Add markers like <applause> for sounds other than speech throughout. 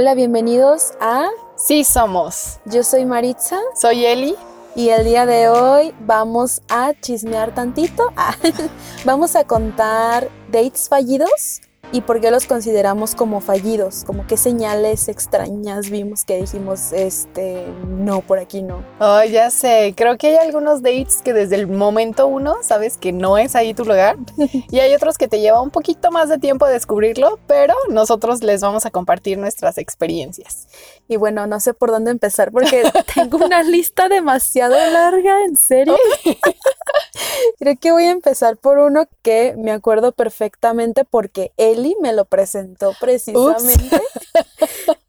Hola, bienvenidos a Sí somos. Yo soy Maritza Soy Eli. y el día de hoy vamos a chismear tantito. <laughs> Ah, <laughs> vamos a contar dates fallidos y por qué los consideramos como fallidos, como qué señales extrañas vimos que dijimos, este, no, por aquí no. Oh, ya sé. Creo que hay algunos dates que desde el momento uno sabes que no es ahí tu lugar. <laughs> Y hay otros que te lleva un poquito más de tiempo descubrirlo, pero nosotros les vamos a compartir nuestras experiencias. Y bueno, no sé por dónde empezar porque <laughs> tengo una lista demasiado larga, en serio. <laughs> Creo que voy a empezar por uno que me acuerdo perfectamente porque Eli me lo presentó precisamente.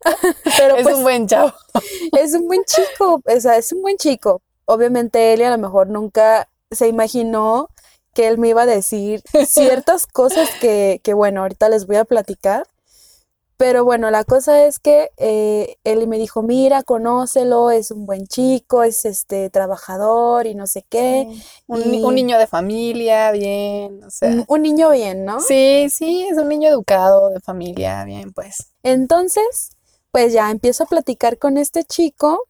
<laughs> Pero es pues un buen chavo. es un buen chico, o sea, es un buen chico. Obviamente Eli a lo mejor nunca se imaginó que él me iba a decir ciertas cosas que, que bueno, ahorita les voy a platicar. Pero bueno, la cosa es que eh, él me dijo, mira, conócelo, es un buen chico, es este trabajador y no sé qué. Un, Y- un niño de familia, bien. O sea. Un, un niño bien, ¿no? Sí, sí, es un niño educado, de familia, bien, pues. Entonces, pues ya empiezo a platicar con este chico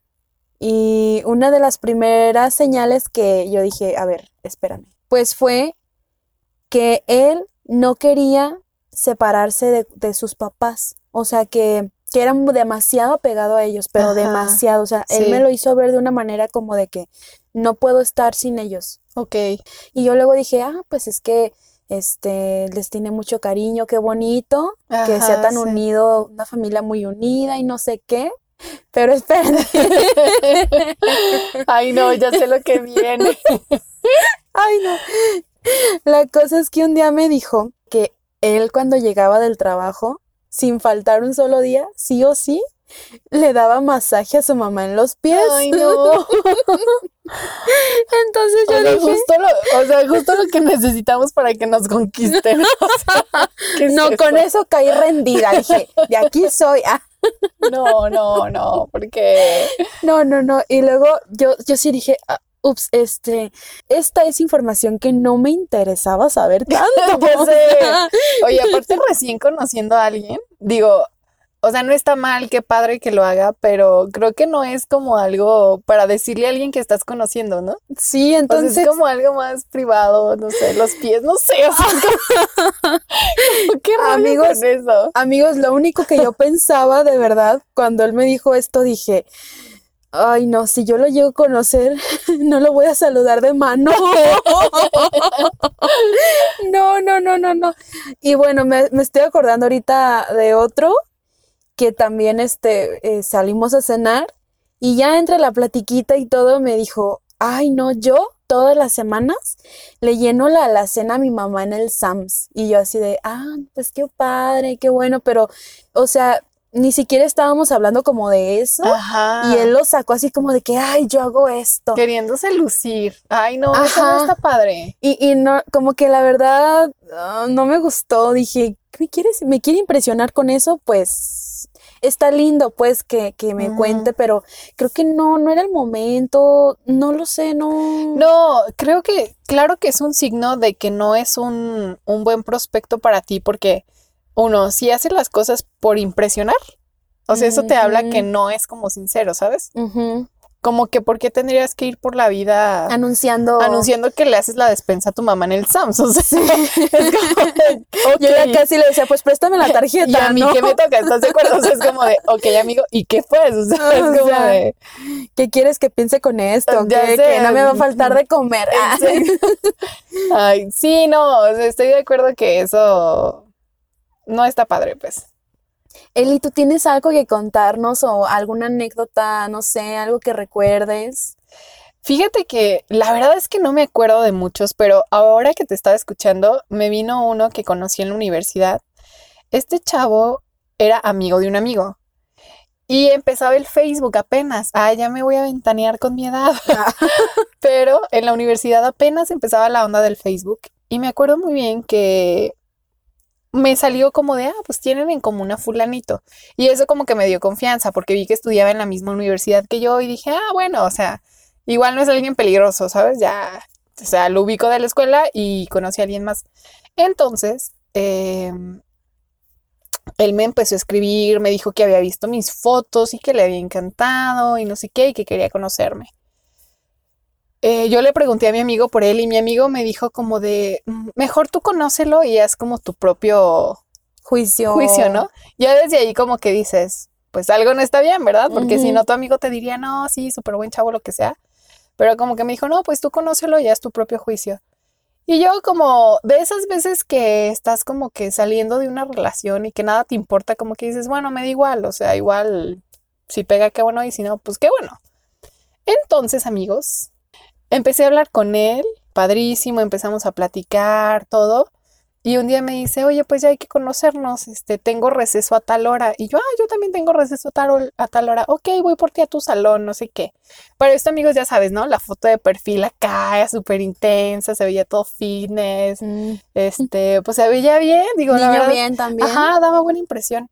y una de las primeras señales que yo dije, a ver, espérame, pues fue que él no quería separarse de, de sus papás, o sea que, que era demasiado apegado a ellos, pero Ajá, demasiado, o sea, él me lo hizo ver de una manera como de que no puedo estar sin ellos. Ok. Y yo luego dije, ah, pues es que este les tiene mucho cariño, qué bonito que sea tan sí. unido, una familia muy unida y no sé qué. Pero espérate, <laughs> Ay, no, ya sé lo que viene. <laughs> ay no. La cosa es que un día me dijo que él cuando llegaba del trabajo, sin faltar un solo día, sí o sí, le daba masaje a su mamá en los pies. Ay, no. <laughs> Entonces yo O sea, dije, justo lo, o sea, justo lo que necesitamos para que nos conquisten. <laughs> O sea, ¿qué es no, con eso? eso caí rendida. Dije, de aquí soy. Ah, No, no, no, porque No, no, no. Y luego yo, yo sí dije, ah, ups, este, esta es información que no me interesaba saber tanto. <laughs> Oye, aparte recién conociendo a alguien, digo, o sea, no está mal, qué padre que lo haga, pero creo que no es como algo para decirle a alguien que estás conociendo, ¿no? sí, O sea, entonces, es como algo más privado, no sé, los pies, no sé, o sea, como- como <laughs> qué Amigos, con eso. amigos, lo único que yo pensaba de verdad cuando él me dijo esto, dije, ay, no, si yo lo llego a conocer, <laughs> no lo voy a saludar de mano. <laughs> No, no, no, no, no. Y bueno, me, estoy acordando ahorita de otro que también este, eh, salimos a cenar y ya entre la platiquita y todo me dijo, ay, no, yo todas las semanas le lleno la alacena a mi mamá en el Sams. Y yo así de, ah, pues qué padre, qué bueno, pero, o sea, ni siquiera estábamos hablando como de eso. Ajá. Y él lo sacó así como de que, ay, yo hago esto. Queriéndose lucir. Ay, no, eso no está padre. Y, y no, como que la verdad ah, no me gustó. Dije, ¿me quieres, me quiere impresionar con eso? Pues está lindo, pues, que, que me cuente, pero creo que no, no era el momento. No lo sé, no. No, creo que, claro que es un signo de que no es un, un buen prospecto para ti, porque uno, si hace las cosas por impresionar, o sea, eso te habla que no es como sincero, ¿sabes? Como que, ¿por qué tendrías que ir por la vida Anunciando. anunciando que le haces la despensa a tu mamá en el Sams? O sea, <laughs> es como, de, <laughs> Yo ya ok, casi le decía, pues préstame la tarjeta, y a mí ¿no? qué me toca, ¿estás de acuerdo? O sea, es como de, <laughs> ok, amigo, ¿y qué pues? O sea, es O como sea, de, ¿Qué quieres que piense con esto? Ya Que, sé. que no me va a faltar de comer. Ah. Ay, sí, no, o sea, estoy de acuerdo que eso no está padre, pues. Eli, ¿tú tienes algo que contarnos o alguna anécdota, no sé, algo que recuerdes? Fíjate que la verdad es que no me acuerdo de muchos, pero ahora que te estaba escuchando, me vino uno que conocí en la universidad. Este chavo era amigo de un amigo y empezaba el Facebook apenas. Ah, ya me voy a ventanear con mi edad. <laughs> Pero en la universidad apenas empezaba la onda del Facebook y me acuerdo muy bien que me salió como de, ah, pues tienen en común a fulanito. Y eso como que me dio confianza porque vi que estudiaba en la misma universidad que yo y dije, ah, bueno, o sea, igual no es alguien peligroso, ¿sabes? Ya, o sea, lo ubico de la escuela y conocí a alguien más. Entonces, em, él me empezó a escribir, me dijo que había visto mis fotos y que le había encantado y no sé qué, y que quería conocerme. Eh, yo le pregunté a mi amigo por él y mi amigo me dijo como de, "Mm, mejor tú conócelo y haz como tu propio Juicio. juicio, ¿no? Ya desde ahí como que dices, pues algo no está bien, ¿verdad? Porque si no, tu amigo te diría, no, sí, súper buen chavo, lo que sea. Pero como que me dijo, no, pues tú conócelo y haz tu propio juicio. Y yo como de esas veces que estás como que saliendo de una relación y que nada te importa, como que dices, bueno, me da igual, o sea, igual si pega, qué bueno, y si no, pues qué bueno. Entonces, amigos, empecé a hablar con él, padrísimo, empezamos a platicar, todo. Y un día me dice, oye, pues ya hay que conocernos, este, tengo receso a tal hora. Y yo, ah, yo también tengo receso a tal, a tal hora. Ok, voy por ti a tu salón, no sé qué. Para esto, amigos, ya sabes, ¿no? La foto de perfil acá, súper intensa, se veía todo fitness, Mm, este, pues se veía bien, digo, la Niño verdad. bien también. Ajá, daba buena impresión.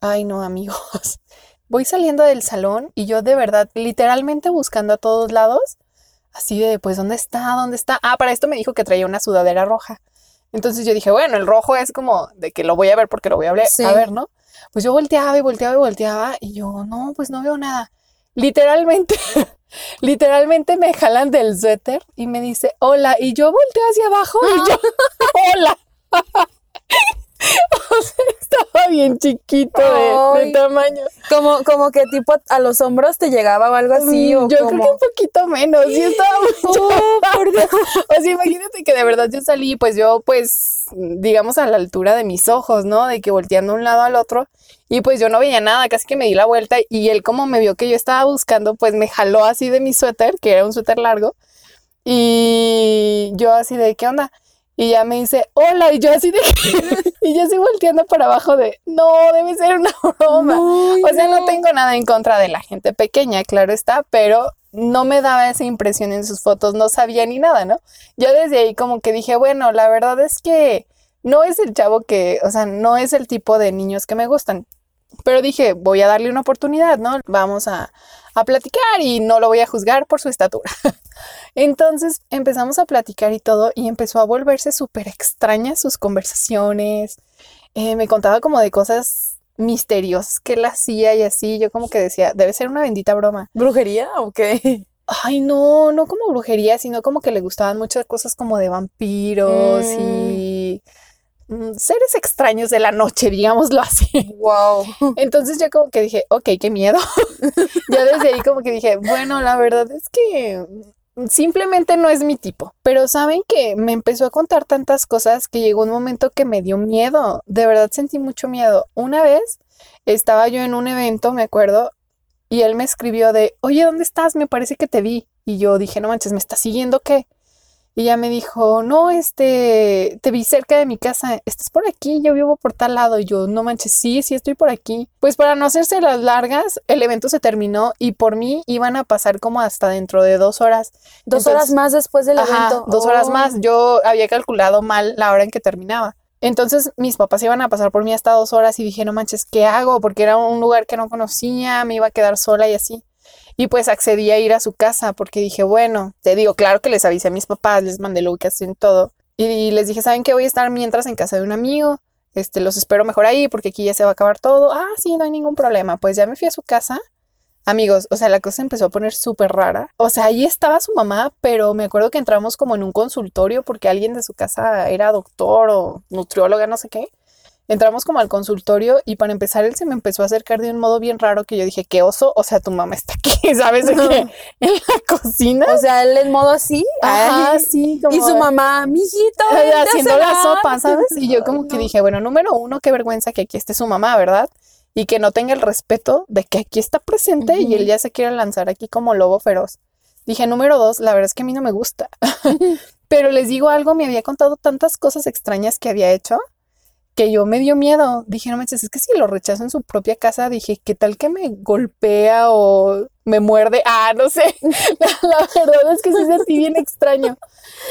Ay, no, amigos. <laughs> Voy saliendo del salón y yo de verdad, literalmente buscando a todos lados, así de, pues, ¿dónde está? ¿Dónde está? Ah, para esto me dijo que traía una sudadera roja. Entonces yo dije, bueno, el rojo es como de que lo voy a ver porque lo voy a ver, Sí. a ver, ¿no? Pues yo volteaba y volteaba y volteaba y yo, no, pues no veo nada. Literalmente, <laughs> literalmente me jalan del suéter y me dice, hola, y yo volteo hacia abajo y yo, <laughs> hola. O sea, estaba bien chiquito de, tamaño. Como, como que tipo a los hombros te llegaba o algo así. Mm, o yo creo que un poquito menos. Sí, estaba <laughs> muy Oh, por Dios. <laughs> O sea, imagínate que de verdad yo salí, pues yo, pues, digamos a la altura de mis ojos, ¿no? De que volteando un lado al otro. Y pues yo no veía nada, casi que me di la vuelta. Y él, como me vio que yo estaba buscando, pues me jaló así de mi suéter, que era un suéter largo. Y yo así de, ¿qué onda? Y ya me dice, hola. Y yo así de, <laughs> y yo así volteando para abajo de, no, debe ser una broma. O sea, no tengo nada en contra de la gente pequeña, claro está, pero no me daba esa impresión en sus fotos, no sabía ni nada, ¿no? Yo desde ahí como que dije, bueno, la verdad es que no es el chavo que, o sea, no es el tipo de niños que me gustan. Pero dije, voy a darle una oportunidad, ¿no? Vamos a, a platicar y no lo voy a juzgar por su estatura. <laughs> Entonces empezamos a platicar y todo y empezó a volverse súper extrañas sus conversaciones. Eh, me contaba como de cosas misteriosas que él hacía y así. Yo como que decía, debe ser una bendita broma. ¿Brujería o qué? Ay, no, no como brujería, sino como que le gustaban muchas cosas como de vampiros y mm, seres extraños de la noche, digámoslo así. <laughs> Wow. Entonces yo como que dije, ok, qué miedo. <laughs> Ya desde ahí como que dije, bueno, la verdad es que simplemente no es mi tipo. Pero saben que me empezó a contar tantas cosas que llegó un momento que me dio miedo. De verdad sentí mucho miedo. Una vez estaba yo en un evento, me acuerdo, y él me escribió de, oye, ¿dónde estás? Me parece que te vi. Y yo dije, no manches, ¿me estás siguiendo qué? Y ella me dijo, no, este, te vi cerca de mi casa, estás por aquí, yo vivo por tal lado. Y yo, no manches, sí, sí estoy por aquí. Pues para no hacerse las largas, el evento se terminó y por mí iban a pasar como hasta dentro de dos horas. Dos Entonces- horas más después del Ajá, evento. dos horas Oh. más. Yo había calculado mal la hora en que terminaba. Entonces mis papás iban a pasar por mí hasta dos horas y dije, no manches, ¿qué hago? Porque era un lugar que no conocía, me iba a quedar sola y así. Y pues accedí a ir a su casa porque dije, bueno, te digo, claro que les avisé a mis papás, les mandé la ubicación todo. Y les dije, ¿saben qué? Voy a estar mientras en casa de un amigo. Este, los espero mejor ahí porque aquí ya se va a acabar todo. Ah, sí, no hay ningún problema. Pues ya me fui a su casa. Amigos, o sea, la cosa empezó a poner súper rara. O sea, ahí estaba su mamá, pero me acuerdo que entramos como en un consultorio porque alguien de su casa era doctor o nutrióloga, no sé qué. Entramos como al consultorio y para empezar él se me empezó a acercar de un modo bien raro que yo dije, qué oso, o sea, tu mamá está aquí, <laughs> ¿sabes? De que en la cocina. O sea, él en modo así. Ajá, sí, Y como su de- mamá, mijito, haciendo la cenar". sopa, ¿sabes? Y yo como Ay, que dije, bueno, número uno, qué vergüenza que aquí esté su mamá, ¿verdad? Y que no tenga el respeto de que aquí está presente y él ya se quiere lanzar aquí como lobo feroz. Dije, número dos, la verdad es que a mí no me gusta. <laughs> <laughs> Pero les digo algo, me había contado tantas cosas extrañas que había hecho que yo me dio miedo. Dije, no manches, es que si lo rechazo en su propia casa, dije, ¿qué tal que me golpea o me muerde? Ah, no sé. <laughs> <laughs> La, la verdad es que sí sentí bien extraño.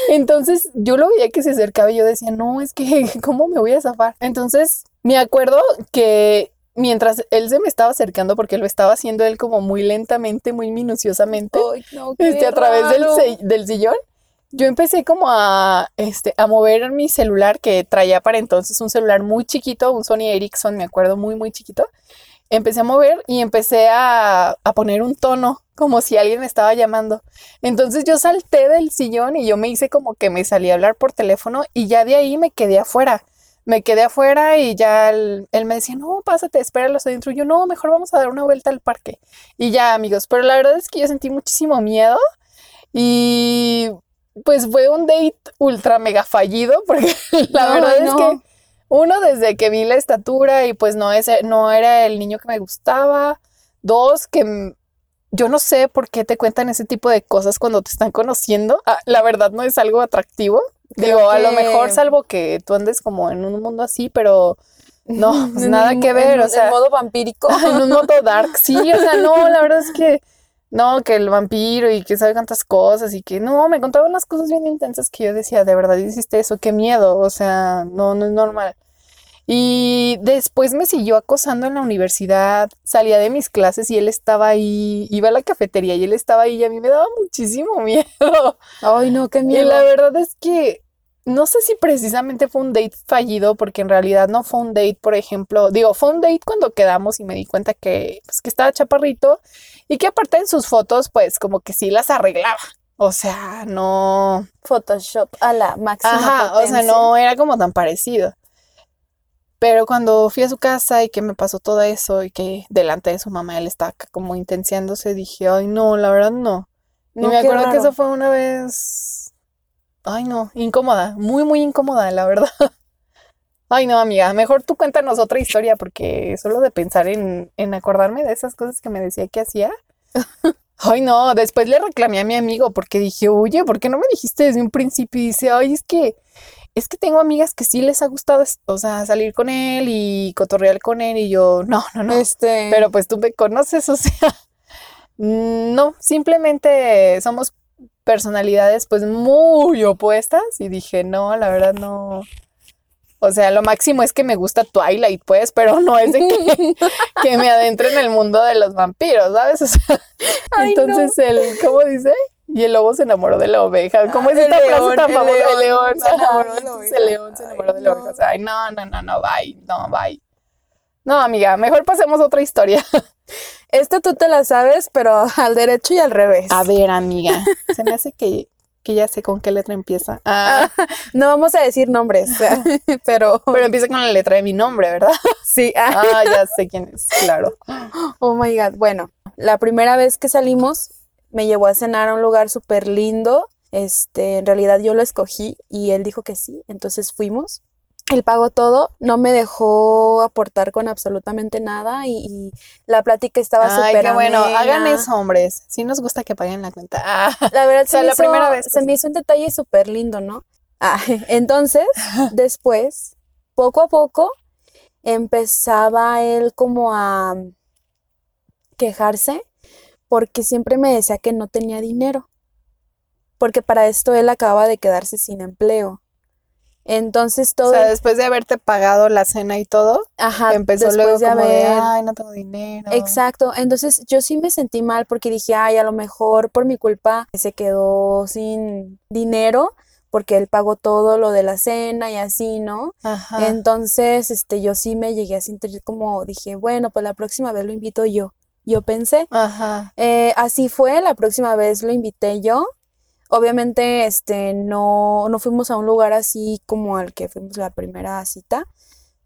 Entonces yo lo veía que se acercaba y yo decía, no, es que, <laughs> ¿cómo me voy a zafar? Entonces me acuerdo que mientras él se me estaba acercando, porque lo estaba haciendo él como muy lentamente, muy minuciosamente, Ay, no, este, a través del, del sillón, yo empecé como a, este, a mover mi celular que traía para entonces un celular muy chiquito, un Sony Ericsson, me acuerdo, muy, muy chiquito. Empecé a mover y empecé a, a poner un tono como si alguien me estaba llamando. Entonces yo salté del sillón y yo me hice como que me salí a hablar por teléfono y ya de ahí me quedé afuera. Me quedé afuera y ya él, me decía, no, pásate, espéralos adentro. Y yo, no, mejor vamos a dar una vuelta al parque. Y ya, amigos, pero la verdad es que yo sentí muchísimo miedo y pues fue un date ultra mega fallido porque <laughs> la verdad es que uno, desde que vi la estatura y pues no, es, no era el niño que me gustaba. Dos, que yo no sé por qué te cuentan ese tipo de cosas cuando te están conociendo. Ah, la verdad no es algo atractivo. Digo, a lo mejor salvo que tú andes como en un mundo así, pero no, <laughs> pues nada que ver, o sea. En modo vampírico. <laughs> En un modo dark, sí, o sea, no, la verdad es que no, que el vampiro y que sabe tantas cosas y que no, me contaban unas cosas bien intensas que yo decía, de verdad hiciste eso, qué miedo, o sea, no, no es normal. Y después me siguió acosando en la universidad, salía de mis clases y él estaba ahí, iba a la cafetería y él estaba ahí y a mí me daba muchísimo <laughs> miedo. Ay, no, qué miedo. Y la verdad es que no sé si precisamente fue un date fallido, porque en realidad no fue un date, por ejemplo, digo, fue un date cuando quedamos y me di cuenta que, pues, que estaba chaparrito y que aparte en sus fotos, pues como que sí las arreglaba. O sea, no. Photoshop a la máxima. Ajá, o sea, no era como tan parecido. Pero cuando fui a su casa y que me pasó todo eso y que delante de su mamá él estaba como intenciándose, dije, ay, no, la verdad no. y me acuerdo que eso fue una vez, ay, no, incómoda, muy, muy incómoda, la verdad. <laughs> Ay, no, amiga, mejor tú cuéntanos otra historia porque solo de pensar en, en acordarme de esas cosas que me decía que hacía. <laughs> Ay, no, después le reclamé a mi amigo porque dije, oye, ¿por qué no me dijiste desde un principio? Y dice, ay, es que es que tengo amigas que sí les ha gustado, o sea, salir con él y cotorrear con él y yo, no, no, no. Este... Pero pues tú me conoces, <laughs> o sea, no, simplemente somos personalidades pues muy opuestas y dije, no, la verdad no. O sea, lo máximo es que me gusta Twilight, pues, pero no es de que, <laughs> <laughs> que me adentre en el mundo de los vampiros, ¿sabes? O sea, <laughs> entonces el, ¿cómo dice? Y el lobo se enamoró de la oveja. ¿Cómo es esta frase tan famosa? El león se enamoró de la oveja. El león se enamoró de la oveja. O sea, ay, no, no, no, no, bye. No, bye. No, amiga, mejor pasemos a otra historia. Esta tú te la sabes, pero <laughs> al derecho y al revés. A ver, amiga. Se me hace que, que ya sé con qué letra empieza. Ah. <laughs> no vamos a decir nombres, <laughs> pero... Pero empieza con la letra de mi nombre, ¿verdad? Sí. Ah, ya sé quién es, claro. <gasps> Oh, my God. Bueno, la primera vez que salimos me llevó a cenar a un lugar súper lindo. Este, en realidad yo lo escogí y él dijo que sí, entonces fuimos. Él pagó todo, no me dejó aportar con absolutamente nada y, la plática estaba súper bueno, hagan eso, hombres. Sí nos gusta que paguen la cuenta. <laughs> la verdad, se, la primera vez, se me hizo un detalle súper lindo, ¿no? Ah, <laughs> entonces, <laughs> después, poco a poco, empezaba él como a quejarse porque siempre me decía que no tenía dinero, porque para esto él acaba de quedarse sin empleo. Entonces todo. O sea, después de haberte pagado la cena y todo, Ajá, empezó luego de como de, ay, no tengo dinero. Exacto. Entonces yo sí me sentí mal porque dije, ay, a lo mejor por mi culpa se quedó sin dinero porque él pagó todo lo de la cena y así, ¿no? Ajá. Entonces, este, yo sí me llegué a sentir como dije, bueno, pues la próxima vez lo invito yo yo pensé. Ajá. Eh, así fue, la próxima vez lo invité yo. Obviamente, este, no, no fuimos a un lugar así como al que fuimos la primera cita,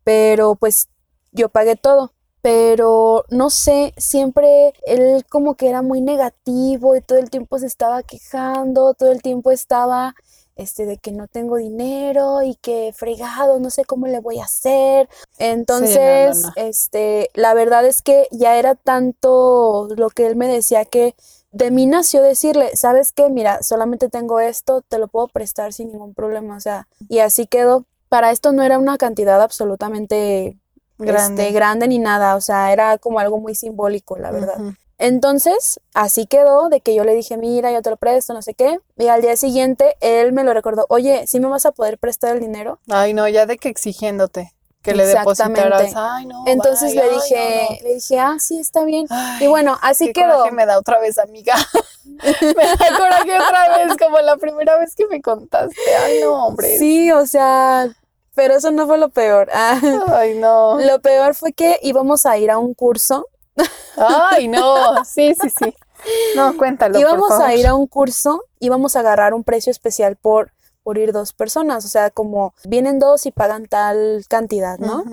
pero pues yo pagué todo. Pero no sé, siempre él como que era muy negativo y todo el tiempo se estaba quejando, todo el tiempo estaba este, de que no tengo dinero y que fregado, no sé cómo le voy a hacer. Entonces, este, la verdad es que ya era tanto lo que él me decía que de mí nació decirle, ¿sabes qué? Mira, solamente tengo esto, te lo puedo prestar sin ningún problema, o sea, y así quedó. Para esto no era una cantidad absolutamente grande, este, grande ni nada, o sea, era como algo muy simbólico, la verdad. Entonces, así quedó de que yo le dije, mira, yo te lo presto, no sé qué. Y al día siguiente, él me lo recordó, oye, ¿sí me vas a poder prestar el dinero? Ay, no, ya de que exigiéndote. Que le depositaras. Exactamente. Ay, no. Entonces le ay, dije, no, no. le dije, ah, sí, está bien. Ay, Y bueno, así qué quedó. coraje me da otra vez, amiga. <laughs> me da coraje otra vez, como la primera vez que me contaste. Ay, no, hombre. Sí, o sea, pero eso no fue lo peor. <laughs> Ah, Ay, no. lo peor fue que íbamos a ir a un curso. Ay, no. <laughs> Sí, sí, sí. No, cuéntalo, por íbamos favor. a ir a un curso, íbamos a agarrar un precio especial por, por ir dos personas. O sea, como vienen dos y pagan tal cantidad, ¿no?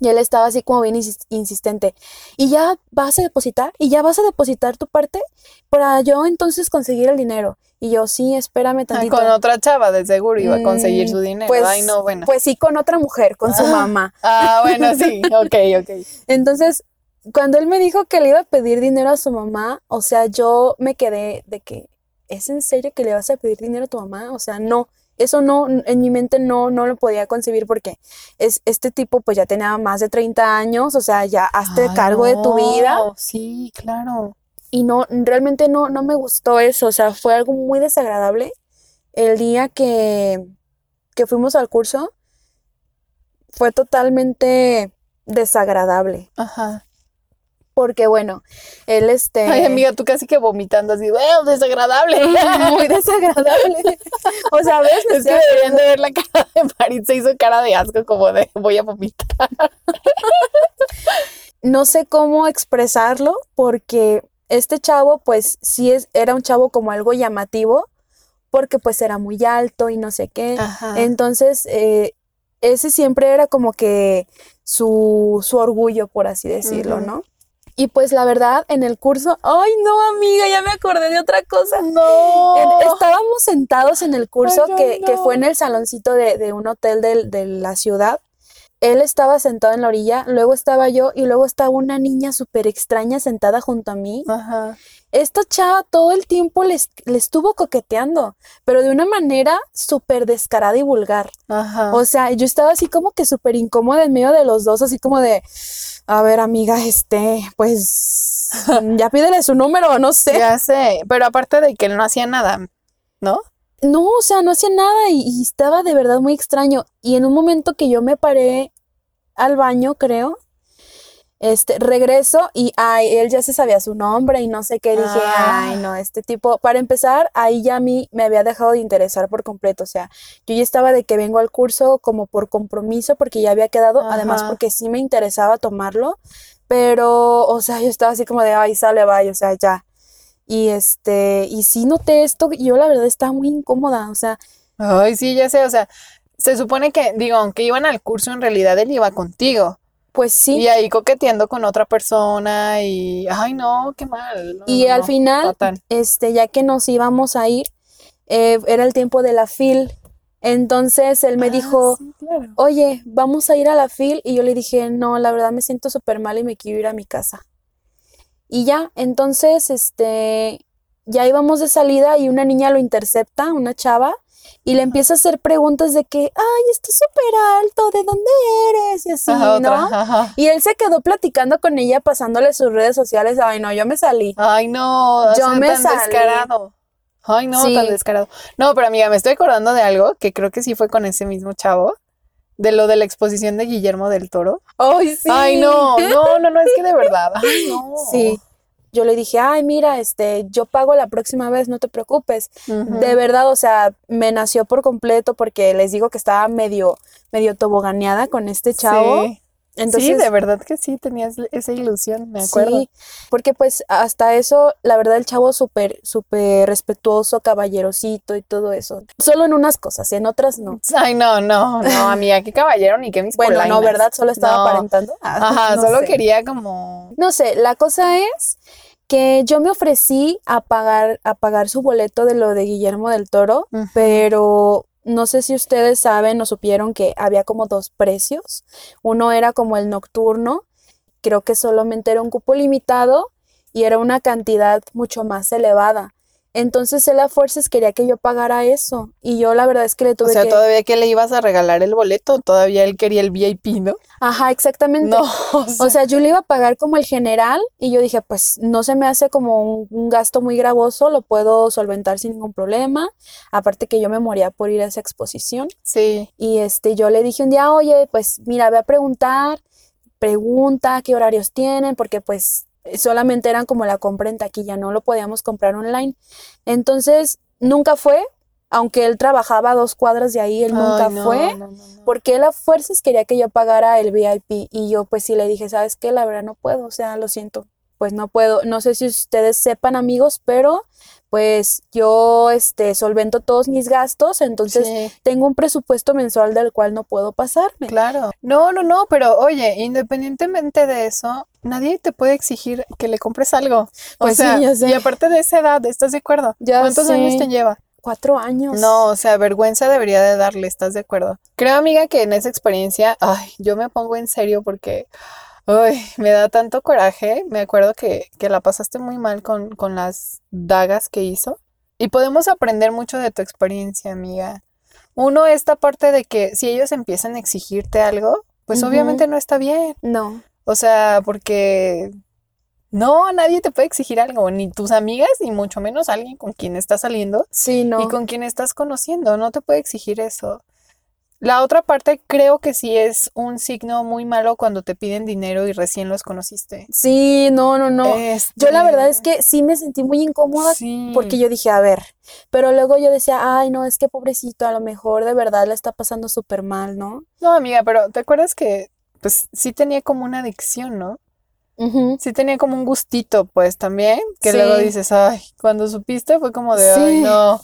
Y él estaba así como bien insis- insistente. ¿Y ya vas a depositar? ¿Y ya vas a depositar tu parte? Para yo entonces conseguir el dinero. Y yo, sí, espérame Ah, tantito. con otra chava, de seguro iba a conseguir Mm, su dinero. Pues, Ay, no, bueno. pues sí, con otra mujer, con su Ah. mamá. Ah, bueno, sí. <laughs> Ok, ok. Entonces, cuando él me dijo que le iba a pedir dinero a su mamá, o sea, yo me quedé de que, ¿es en serio que le vas a pedir dinero a tu mamá? O sea, no, eso no, en mi mente no, no lo podía concebir porque es, este tipo pues ya tenía más de 30 años, o sea, ya hazte Ay, cargo de tu vida Sí, claro. y no, realmente no, no me gustó eso, o sea, fue algo muy desagradable. El día que, que fuimos al curso fue totalmente desagradable. Ajá. Porque bueno, él este Ay, amiga, tú casi que vomitando así, ¡bueno, desagradable! <laughs> muy desagradable. O sea, ¿ves? Es que deberían de ver la cara de Marit, se hizo cara de asco como de voy a vomitar. <laughs> No sé cómo expresarlo porque este chavo pues sí es, era un chavo como algo llamativo porque pues era muy alto y no sé qué. Ajá. Entonces, eh, ese siempre era como que su, su orgullo, por así decirlo. ¿no? Y pues la verdad, en el curso, ay no, amiga, ya me acordé de otra cosa. No. En- estábamos sentados en el curso Ay, no, que, que fue en el saloncito de, de un hotel del- de, la ciudad. Él estaba sentado en la orilla, luego estaba yo y luego estaba una niña súper extraña sentada junto a mí. Ajá. Esta chava todo el tiempo le, estuvo coqueteando, pero de una manera súper descarada y vulgar. Ajá. O sea, yo estaba así como que súper incómoda en medio de los dos, así como de, a ver, amiga, este, pues, <laughs> ya pídele su número, no sé. Ya sé, pero aparte de que él no hacía nada, ¿no? No, o sea, no hacía nada y, y estaba de verdad muy extraño. Y en un momento que yo me paré al baño, creo, este, regreso y ay, él ya se sabía su nombre y no sé qué. Dije, Ah. ay, no, este tipo, para empezar, ahí ya a mí me había dejado de interesar por completo. O sea, yo ya estaba de que vengo al curso como por compromiso porque ya había quedado, además porque sí me interesaba tomarlo, pero, o sea, yo estaba así como de, ay, sale, vaya, o sea, ya. Y este, y sí noté esto, y yo la verdad estaba muy incómoda, o sea, Ay, sí, ya sé, o sea, se supone que, digo, aunque iban al curso, en realidad él iba contigo. Pues sí. Y ahí coqueteando con otra persona y, ay, no, qué mal. no, Y no, al no, final, fatal. este, ya que nos íbamos a ir, eh, era el tiempo de la FIL. Entonces él me Ah, dijo, sí, claro. oye, vamos a ir a la FIL. Y yo le dije, no, la verdad me siento súper mal y me quiero ir a mi casa. Y ya, entonces, este, ya íbamos de salida y una niña lo intercepta, una chava, y le empieza a hacer preguntas de que, ay, estás súper alto, ¿de dónde eres? Y así, Ajá, otra, ¿no? ajá. Y él se quedó platicando con ella, pasándole sus redes sociales. Ay, no, yo me salí. Ay, no, Yo me tan salí. descarado. Ay, no, tan Sí. descarado. No, pero amiga, me estoy acordando de algo que creo que sí fue con ese mismo chavo, de lo de la exposición de Guillermo del Toro. Ay, sí. Ay, no, no, no, no, es que de verdad. Ay, no. Sí. Yo le dije, ay, mira, este, yo pago la próxima vez, no te preocupes. De verdad, o sea, me nació por completo porque les digo que estaba medio, medio toboganeada con este chavo. Sí. Entonces, Sí, de verdad que sí, tenías esa ilusión, me acuerdo. sí, porque pues hasta eso, la verdad, el chavo súper, súper respetuoso, caballerosito y todo eso. Solo en unas cosas, en otras no. <laughs> Ay, no, no, no, amiga, qué caballero ni qué mis Bueno, no. ¿verdad? Solo estaba No. aparentando. Ah, Ajá, no solo sé. quería como. No sé, la cosa es que yo me ofrecí a pagar, a pagar su boleto de lo de Guillermo del Toro, pero no sé si ustedes saben o supieron que había como dos precios. Uno era como el nocturno, creo que solamente era un cupo limitado y era una cantidad mucho más elevada. Entonces él a fuerzas quería que yo pagara eso. Y yo la verdad es que le O tuve sea, que... todavía que le ibas a regalar el boleto, todavía él quería el VIP, ¿no? Ajá, exactamente. No, o sea, O sea, yo le iba a pagar como el general y yo dije, pues no se me hace como un, un gasto muy gravoso, lo puedo solventar sin ningún problema. Aparte que yo me moría por ir a esa exposición. sí. Y este, yo le dije un día, oye, pues mira, ve a preguntar, pregunta qué horarios tienen, porque pues solamente eran como la compra en taquilla, no lo podíamos comprar online. Entonces, nunca fue, aunque él trabajaba a dos cuadras de ahí, él nunca no, fue. no, no, no. Porque él a fuerzas quería que yo pagara el VIP y yo pues sí le dije, ¿sabes qué? La verdad no puedo, o sea, lo siento, pues no puedo. No sé si ustedes sepan amigos, pero pues yo este solvento todos mis gastos, entonces Sí, tengo un presupuesto mensual del cual no puedo pasarme. claro. No, no, no, pero oye, independientemente de eso, nadie te puede exigir que le compres algo. O Pues sí, sea, ya sé. y aparte de esa edad, ¿estás de acuerdo? Ya ¿Cuántos sé. años te lleva? Cuatro años. No, o sea, vergüenza debería de darle, ¿estás de acuerdo? Creo, amiga, que en esa experiencia, ay, yo me pongo en serio porque, ay, me da tanto coraje. Me acuerdo que, que la pasaste muy mal con, con las dagas que hizo. Y podemos aprender mucho de tu experiencia, amiga. Uno, esta parte de que si ellos empiezan a exigirte algo, pues obviamente no está bien. No. O sea, porque no, nadie te puede exigir algo, ni tus amigas, ni mucho menos alguien con quien estás saliendo Sí, no. y con quien estás conociendo, no te puede exigir eso. La otra parte creo que sí es un signo muy malo cuando te piden dinero y recién los conociste. Sí, no, no, no. Yo la verdad es Este, que sí me sentí muy incómoda sí. porque yo dije, a ver, pero luego yo decía, ay, no, es que pobrecito, a lo mejor de verdad la está pasando súper mal, ¿no? No, amiga, pero ¿te acuerdas que pues sí tenía como una adicción, ¿no? Ujú. Sí tenía como un gustito, pues también, que luego Sí. dices, ay, cuando supiste fue como de, ay, Sí. no.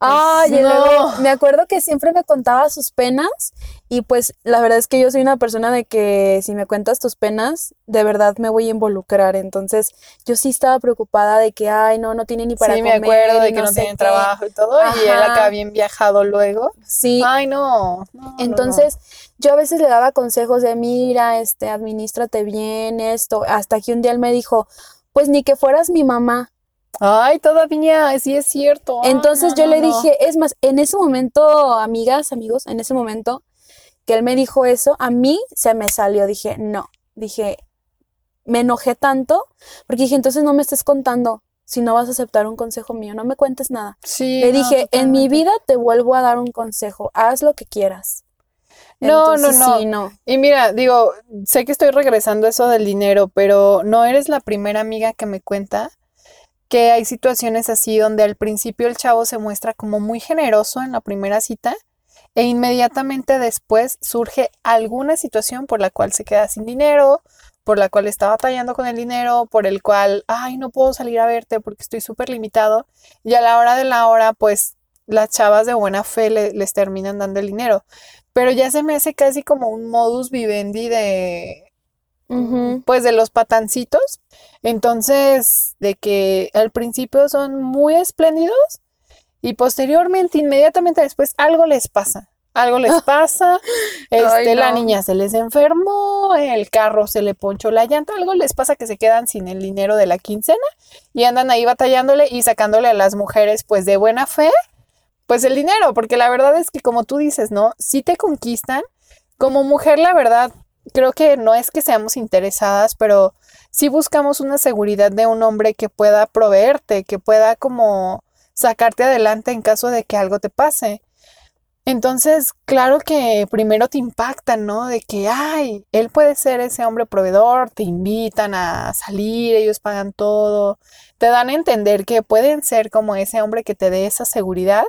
Ay, y no. luego me acuerdo que siempre me contaba sus penas y pues la verdad es que yo soy una persona de que si me cuentas tus penas, de verdad me voy a involucrar. Entonces yo sí estaba preocupada de que, ay, no, no tiene ni para Sí, me comer acuerdo de que no no qué. trabajo y todo, y él acá bien viajado luego. Sí, Ay, no. no, no, no. entonces yo a veces le daba consejos de, mira, este, administrate bien esto, hasta que un día él me dijo, pues ni que fueras mi mamá. Ay, todavía, sí es cierto. Ay, Entonces no, yo no, le no. dije, es más, en ese momento, amigas, amigos, en ese momento que él me dijo eso, a mí se me salió, dije, no, dije, me enojé tanto, porque dije, entonces no me estés contando si no vas a aceptar un consejo mío, no me cuentes nada. Sí, Le dije, en mi vida te vuelvo a dar un consejo, haz lo que quieras. No, no, no. sí, no. Y mira, digo, sé que estoy regresando a eso del dinero, pero no eres la primera amiga que me cuenta que hay situaciones así donde al principio el chavo se muestra como muy generoso en la primera cita e inmediatamente después surge alguna situación por la cual se queda sin dinero, por la cual está batallando con el dinero, por el cual, ay, no puedo salir a verte porque estoy súper limitado. Y a la hora de la hora, pues las chavas de buena fe le- les terminan dando el dinero. Pero ya se me hace casi como un modus vivendi de, Pues de los patancitos. Entonces, de que al principio son muy espléndidos y posteriormente, inmediatamente después, algo les pasa. Algo les <laughs> pasa, este, la no. niña se les enfermó, el carro se le ponchó la llanta, algo les pasa que se quedan sin el dinero de la quincena y andan ahí batallándole y sacándole a las mujeres, pues de buena fe, pues el dinero, porque la verdad es que como tú dices, ¿no? Si te conquistan, como mujer, la verdad, creo que no es que seamos interesadas, pero sí buscamos una seguridad de un hombre que pueda proveerte, que pueda como sacarte adelante en caso de que algo te pase. Entonces, claro que primero te impactan, ¿no? De que, ay, él puede ser ese hombre proveedor, te invitan a salir, ellos pagan todo, te dan a entender que pueden ser como ese hombre que te dé esa seguridad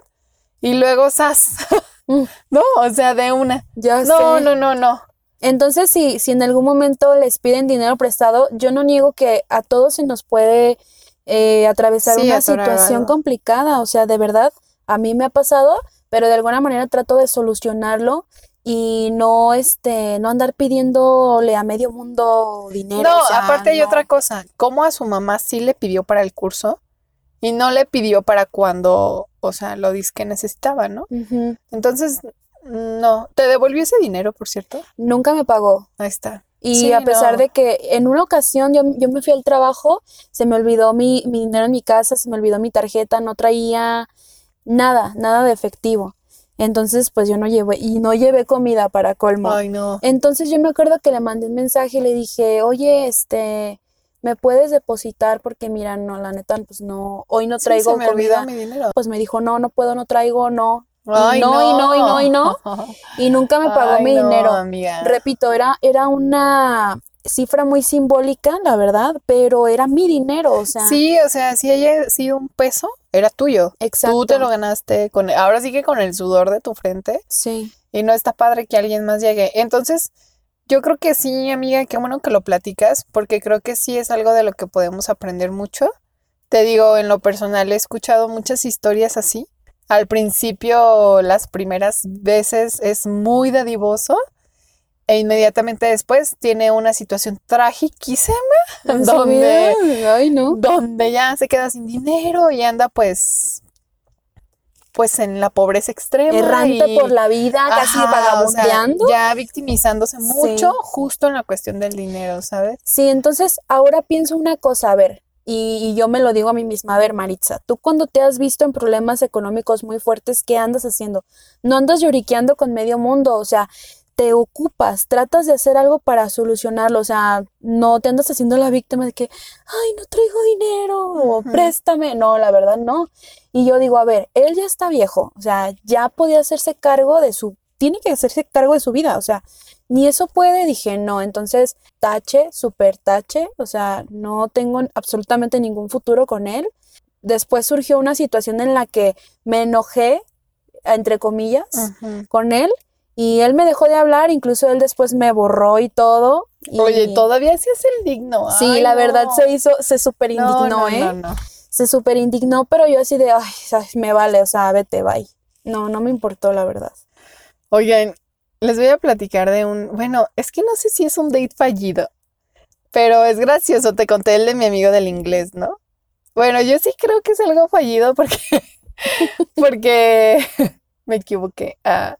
y luego, ¡zas! <laughs> Mm. No, o sea, de una. Ya No, sé. no, no, no. Entonces, si, si en algún momento les piden dinero prestado, yo no niego que a todos se nos puede eh, atravesar Sí, una situación complicada. O sea, de verdad, a mí me ha pasado, pero de alguna manera trato de solucionarlo y no, este, no andar pidiéndole a medio mundo dinero. No, o sea, aparte hay otra cosa. ¿Cómo a su mamá sí le pidió para el curso y no le pidió para cuando, o sea, lo dice que necesitaba, ¿no? Entonces, no. ¿Te devolvió ese dinero, por cierto? Nunca me pagó. Ahí está. Y Sí, a pesar no. de que en una ocasión yo, yo me fui al trabajo, se me olvidó mi, mi dinero en mi casa, se me olvidó mi tarjeta, no traía nada, nada de efectivo. Entonces, pues yo no llevé, y no llevé comida para colmo. Ay, no. Entonces yo me acuerdo que le mandé un mensaje y le dije, oye, este, ¿me puedes depositar? Porque mira, no, la neta, pues no, hoy no Sí, traigo se me olvidó comida. mi dinero. Pues me dijo, no, no puedo, no traigo, no. Ay, no, y no, y no, y no. Y nunca me pagó Ay, mi no, dinero. amiga. Repito, era, era una cifra muy simbólica, la verdad, pero era mi dinero, o sea, Sí, o sea, si haya sido un peso, era tuyo. Tú te exacto. lo ganaste con, ahora sí que con el sudor de tu frente Sí, y no está padre que alguien más llegue. Entonces, yo creo que sí, amiga, qué bueno que lo platicas, porque creo que sí es algo de lo que podemos aprender mucho. Te digo, en lo personal he escuchado muchas historias así. Al principio, las primeras veces es muy dadivoso e inmediatamente después tiene una situación trágica Así <laughs> donde de, ay, no. donde ya se queda sin dinero y anda pues pues en la pobreza extrema Errante y por la vida, casi ajá, o sea, vagabundeando. ya victimizándose mucho Sí. justo en la cuestión del dinero, ¿sabes? Sí, entonces ahora pienso una cosa, a ver, y, y yo me lo digo a mí misma, a ver, Maritza, tú cuando te has visto en problemas económicos muy fuertes, ¿qué andas haciendo? No andas lloriqueando con medio mundo, o sea, te ocupas, tratas de hacer algo para solucionarlo, o sea, no te andas haciendo la víctima de que, ay, no traigo dinero, o préstame, no, la verdad no. Y yo digo, a ver, él ya está viejo, o sea, ya podía hacerse cargo de su, tiene que hacerse cargo de su vida, o sea, ni eso puede, dije, no, entonces tache, super tache, o sea, no tengo absolutamente ningún futuro con él. Después surgió una situación en la que me enojé, entre comillas, con él y él me dejó de hablar, incluso él después me borró y todo. y- Oye, todavía sí es el digno. Sí, Ay, la verdad se hizo, se super indignó, no, ¿eh? no, no. Se super indignó, pero yo así de, ay, me vale, o sea, vete, bye. No, no me importó, la verdad. Oigan, les voy a platicar de un, bueno, es que no sé si es un date fallido, pero es gracioso, te conté el de mi amigo del inglés, ¿no? Bueno, yo sí creo que es algo fallido porque, <laughs> porque <laughs> me equivoqué. Ah,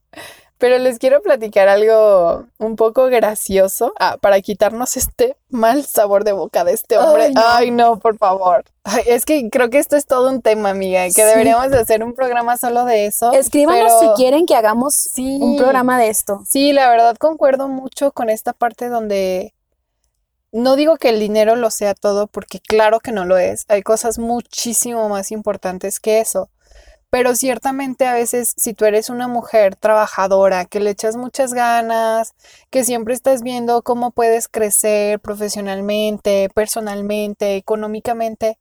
pero les quiero platicar algo un poco gracioso ah, para quitarnos este mal sabor de boca de este hombre. Ay, no. Ay, no, por favor. Ay, es que creo que esto es todo un tema, amiga, que Sí. deberíamos de hacer un programa solo de eso. Escríbanos pero- si quieren que hagamos Sí. un programa de esto. Sí, la verdad concuerdo mucho con esta parte donde no digo que el dinero lo sea todo, porque claro que no lo es. Hay cosas muchísimo más importantes que eso. Pero ciertamente a veces si tú eres una mujer trabajadora, que le echas muchas ganas, que siempre estás viendo cómo puedes crecer profesionalmente, personalmente, económicamente,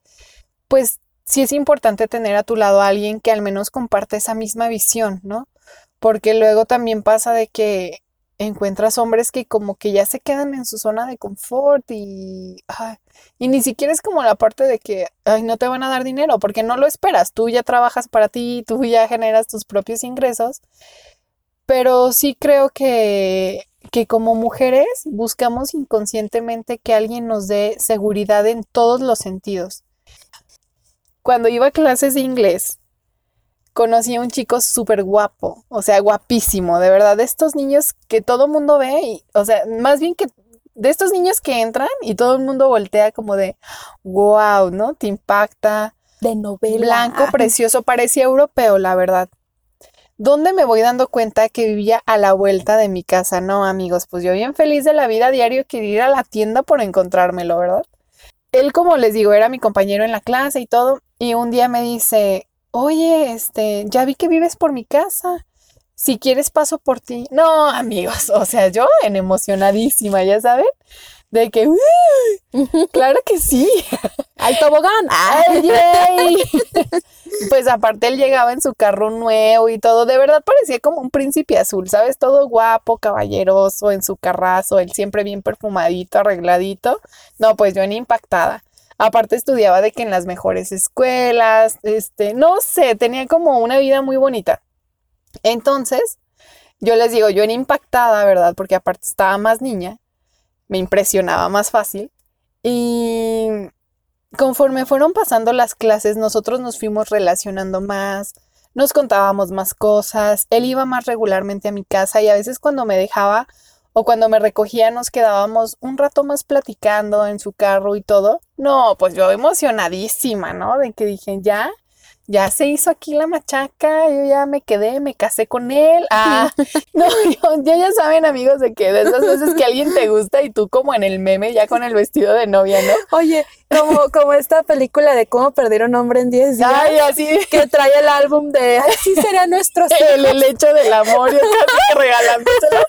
pues sí es importante tener a tu lado a alguien que al menos comparte esa misma visión, ¿no? Porque luego también pasa de que encuentras hombres que como que ya se quedan en su zona de confort y, y ni siquiera es como la parte de que, ay, no te van a dar dinero, porque no lo esperas, tú ya trabajas para ti, tú ya generas tus propios ingresos, pero sí creo que, que como mujeres buscamos inconscientemente que alguien nos dé seguridad en todos los sentidos. Cuando iba a clases de inglés, conocí a un chico súper guapo, o sea, guapísimo, de verdad, de estos niños que todo mundo ve, y, o sea, más bien que de estos niños que entran y todo el mundo voltea como de, wow, ¿no? Te impacta, De novela. blanco, precioso, parecía europeo, la verdad. ¿Dónde me voy dando cuenta que vivía a la vuelta de mi casa? No, amigos, pues yo bien feliz de la vida diario quería ir a la tienda por encontrármelo, ¿verdad? Él, como les digo, era mi compañero en la clase y todo, y un día me dice, oye, este, ya vi que vives por mi casa. Si quieres paso por ti. No, amigos, o sea, yo en emocionadísima, ya saben, de que, "Uy, <laughs> claro que sí. <laughs> Al tobogán. <laughs> ¡Ay, yay! Pues aparte él llegaba en su carro nuevo y todo, de verdad parecía como un príncipe azul, ¿sabes? Todo guapo, caballeroso, en su carrazo, él siempre bien perfumadito, arregladito. No, pues yo en impactada. Aparte estudiaba de que en las mejores escuelas, este, no sé, tenía como una vida muy bonita. Entonces, yo les digo, yo en impactada, ¿verdad? Porque aparte estaba más niña, me impresionaba más fácil. Y conforme fueron pasando las clases, nosotros nos fuimos relacionando más, nos contábamos más cosas, él iba más regularmente a mi casa y a veces cuando me dejaba o cuando me recogía nos quedábamos un rato más platicando en su carro y todo. No, pues yo emocionadísima, ¿no? De que dije, ya, ya se hizo aquí la machaca, yo ya me quedé, me casé con él. Ah, <laughs> no, yo- ya ya saben amigos de que de esas veces que alguien te gusta y tú como en el meme ya con el vestido de novia, ¿no? Oye, como, como esta película de cómo perder un hombre en 10 días, Ay, así que trae el álbum de así será nuestro <laughs> el helecho del amor, yo casi que regalándoselo.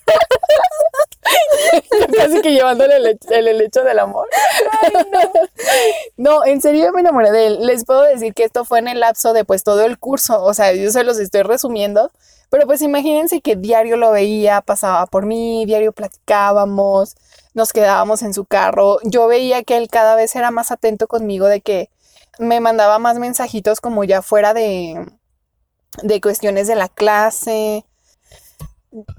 Yo <laughs> casi que llevándole el, el helecho del amor. no. en serio yo me enamoré de él. Les puedo decir que esto fue en el lapso de pues todo el curso. O sea, yo se los estoy resumiendo. Pero pues imagínense que diario lo veía, pasaba por mí, diario platicábamos, nos quedábamos en su carro. Yo veía que él cada vez era más atento conmigo de que me mandaba más mensajitos como ya fuera de, de cuestiones de la clase.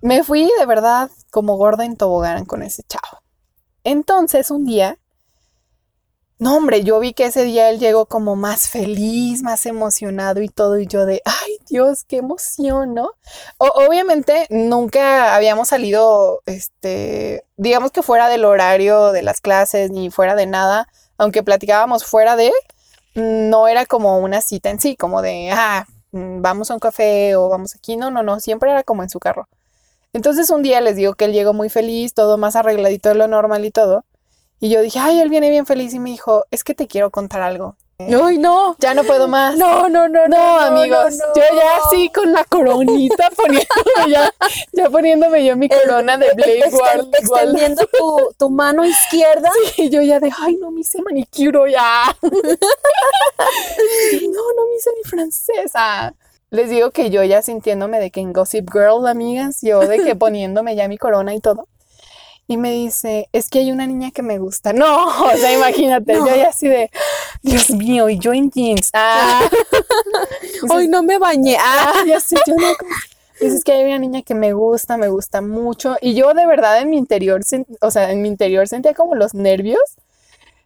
Me fui de verdad como gorda en tobogán con ese chavo. Entonces un día, no hombre, yo vi que ese día él llegó como más feliz, más emocionado y todo, y yo de, ay Dios, qué emoción, ¿no? Obviamente nunca habíamos salido, este, digamos que fuera del horario de las clases ni fuera de nada, aunque platicábamos fuera de, no era como una cita en sí, como de, ah, vamos a un café o vamos aquí, no, no, no, siempre era como en su carro. Entonces un día les digo que él llegó muy feliz, todo más arregladito de lo normal y todo. Y yo dije, ay, él viene bien feliz y me dijo, es que te quiero contar algo. Ay, no. Ya no puedo más. No, no, no, No, amigos, no, no. yo ya así con la coronita <laughs> poniéndome ya, ya poniéndome yo mi corona de Blade Exten- Guard- extendiendo tu, tu mano izquierda. <laughs> Y yo ya de, ay, no me hice manicure ya. <laughs> no, no me hice ni francesa. Les digo que yo ya sintiéndome de que en Gossip Girl, amigas, yo de que poniéndome ya mi corona y todo. Y me dice, es que hay una niña que me gusta. No, <laughs> o sea, imagínate, No. yo ya así de, Dios mío, y yo en jeans. Ah, <laughs> Hoy no me bañé. Ah, ah, ya sé, yo no. Dices que hay una niña que me gusta, me gusta mucho. Y yo de verdad en mi interior, o sea, en mi interior sentía como los nervios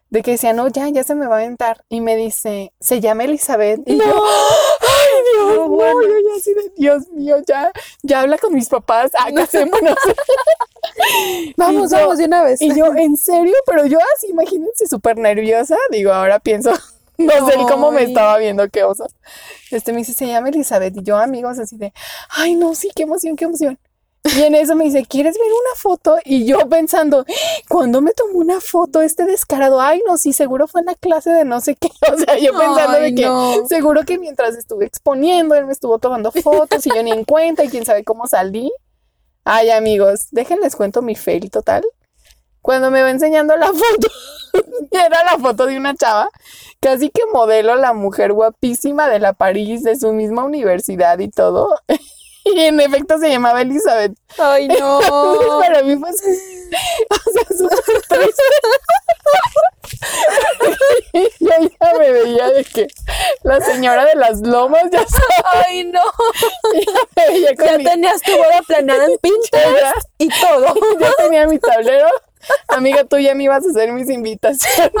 de que decía, no, ya, ya se me va a aventar. Y me dice, se llama Elizabeth. Y yo, ay, <laughs> Dios, No, no, bueno. yo ya así de, Dios mío, ya, ya habla con mis papás, ah, casémonos. <laughs> vamos, yo- vamos de una vez. Y yo, ¿en serio? Pero yo así, imagínense, súper nerviosa. Digo, ahora pienso, <laughs> no sé cómo me estaba viendo, qué oso. Este me dice, se llama Elizabeth. Y yo, amigos, así de, ay, no, sí, qué emoción, qué emoción. Y en eso me dice, ¿quieres ver una foto? Y yo pensando, ¿cuándo me tomó una foto este descarado? Ay, no, sí, seguro fue en la clase de no sé qué. <laughs> O sea, yo pensando Ay, de que no. seguro que mientras estuve exponiendo, él me estuvo tomando fotos y yo ni en cuenta y quién sabe cómo salí. Ay, amigos, déjenles cuento mi fail total. Cuando me va enseñando la <laughs> foto, era la foto de una chava, casi que modelo la mujer guapísima de la París, de su misma universidad y todo. <laughs> Y en efecto se llamaba Elizabeth. Ay, <laughs> no. Entonces para mí fue, así, o sea, <laughs> súper triste. Yo ya me veía de que la señora de las lomas ya, sabes, Ay, no. ya me veía con Ya mi- tenías tu boda planeada en Pinterest y todo. ya tenía mi tablero. Amiga, tú ya me ibas a hacer mis invitaciones.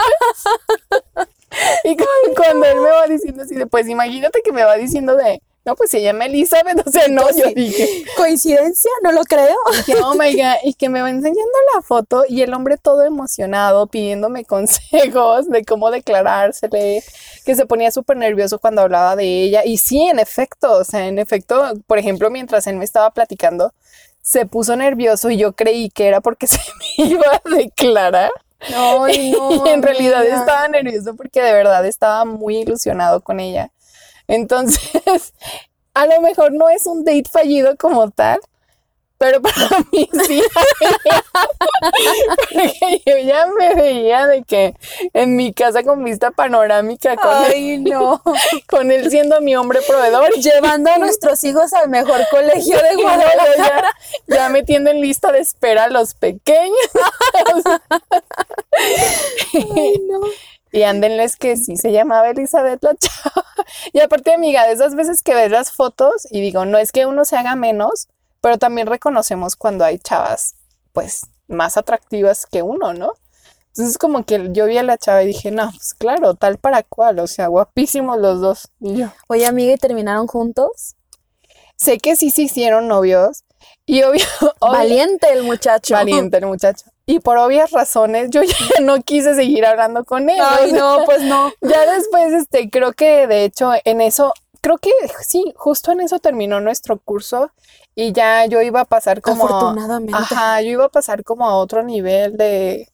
Y cu- cuando él me va diciendo así de, pues imagínate que me va diciendo de, no, pues se llama Elizabeth, <laughs> o sea, no, yo dije, ¿Coincidencia? No lo creo. dije, oh my God, y que me va enseñando la foto y el hombre todo emocionado pidiéndome <laughs> consejos de cómo declarársele, que se ponía súper nervioso cuando hablaba de ella. Y sí, en efecto, o sea, en efecto, por ejemplo, mientras él me estaba platicando, se puso nervioso y yo creí que era porque <laughs> se me iba a declarar. Ay, no. y en realidad estaba nervioso porque de verdad estaba muy ilusionado con ella. Entonces, <laughs> a lo mejor no es un date fallido como tal, pero para <laughs> mí sí. <laughs> Porque yo ya me veía de que en mi casa con vista panorámica, con, Ay, no. con él siendo mi hombre proveedor. Llevando a nuestros hijos al mejor colegio de Guadalajara. ya, ya metiendo en lista de espera a los pequeños. Ay, no. Y ándenles que sí se llamaba Elizabeth la chava. <laughs> Y aparte, amiga, de esas veces que ves las fotos y digo, no es que uno se haga menos, pero también reconocemos cuando hay chavas, pues, más atractivas que uno, ¿no? Entonces, como que yo vi a la chava y dije, no, pues claro, tal para cual, o sea, guapísimos los dos. Y yo, Oye, amiga, ¿y terminaron juntos? sé que sí se hicieron novios, Y obvio, <laughs> obvio- Valiente el muchacho. valiente el muchacho. Y por obvias razones, yo <laughs> ya no quise seguir hablando con él. Ay, no, pues no. <laughs> Ya después, este, creo que de hecho en eso, creo que sí, justo en eso terminó nuestro curso y ya yo iba a pasar como, Afortunadamente. ajá, yo iba a pasar como a otro nivel de,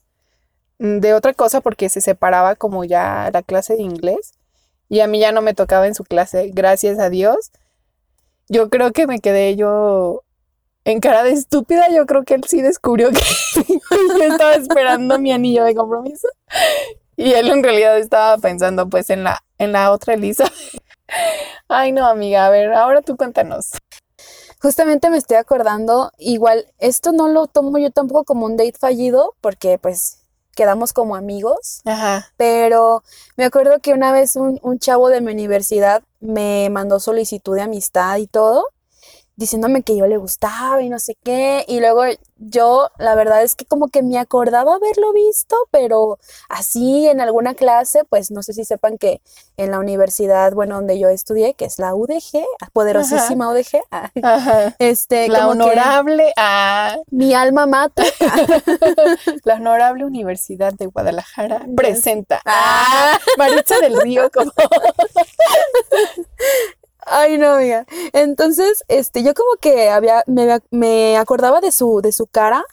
de otra cosa porque se separaba como ya la clase de inglés y a mí ya no me tocaba en su clase, gracias a Dios. Yo creo que me quedé yo en cara de estúpida, yo creo que él sí descubrió que <laughs> yo estaba esperando mi anillo de compromiso. Y él en realidad estaba pensando pues en la, en la otra Elisa. <laughs> Ay, no, amiga, a ver, ahora tú cuéntanos. Justamente me estoy acordando, igual, esto no lo tomo yo tampoco como un date fallido, porque pues quedamos como amigos, Ajá. pero me acuerdo que una vez un, un chavo de mi universidad me mandó solicitud de amistad y todo, diciéndome que yo le gustaba y no sé qué, y luego yo, la verdad es que como que me acordaba haberlo visto, pero así en alguna clase, pues no sé si sepan que en la universidad, bueno, donde yo estudié, que es la UDG, poderosísima UDG, ah, Ajá. este, La como que honorable, ah, mi alma mata. <laughs> la honorable Universidad de Guadalajara presenta a Maritza del Río como <laughs> Ay, no, amiga. Entonces, este, yo como que había, me, me acordaba de su, de su cara,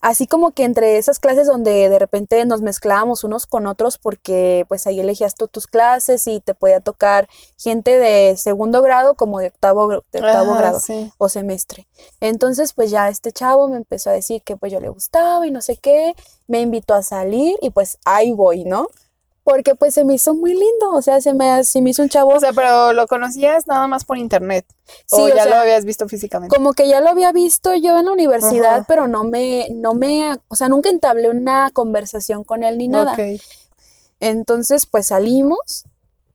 así como que entre esas clases donde de repente nos mezclábamos unos con otros porque pues ahí elegías tú tus clases y te podía tocar gente de segundo grado como de octavo, de octavo Ajá, grado sí. o semestre. Entonces, pues ya este chavo me empezó a decir que pues yo le gustaba y no sé qué, me invitó a salir y pues ahí voy, ¿no? Porque pues se me hizo muy lindo, o sea, se me, se me hizo un chavo O sea, pero lo conocías nada más por internet. Sí, o o ya sea, lo habías visto físicamente. como que ya lo había visto yo en la universidad, Ajá. pero no me, no me, o sea, nunca entablé una conversación con él ni nada. Entonces, pues salimos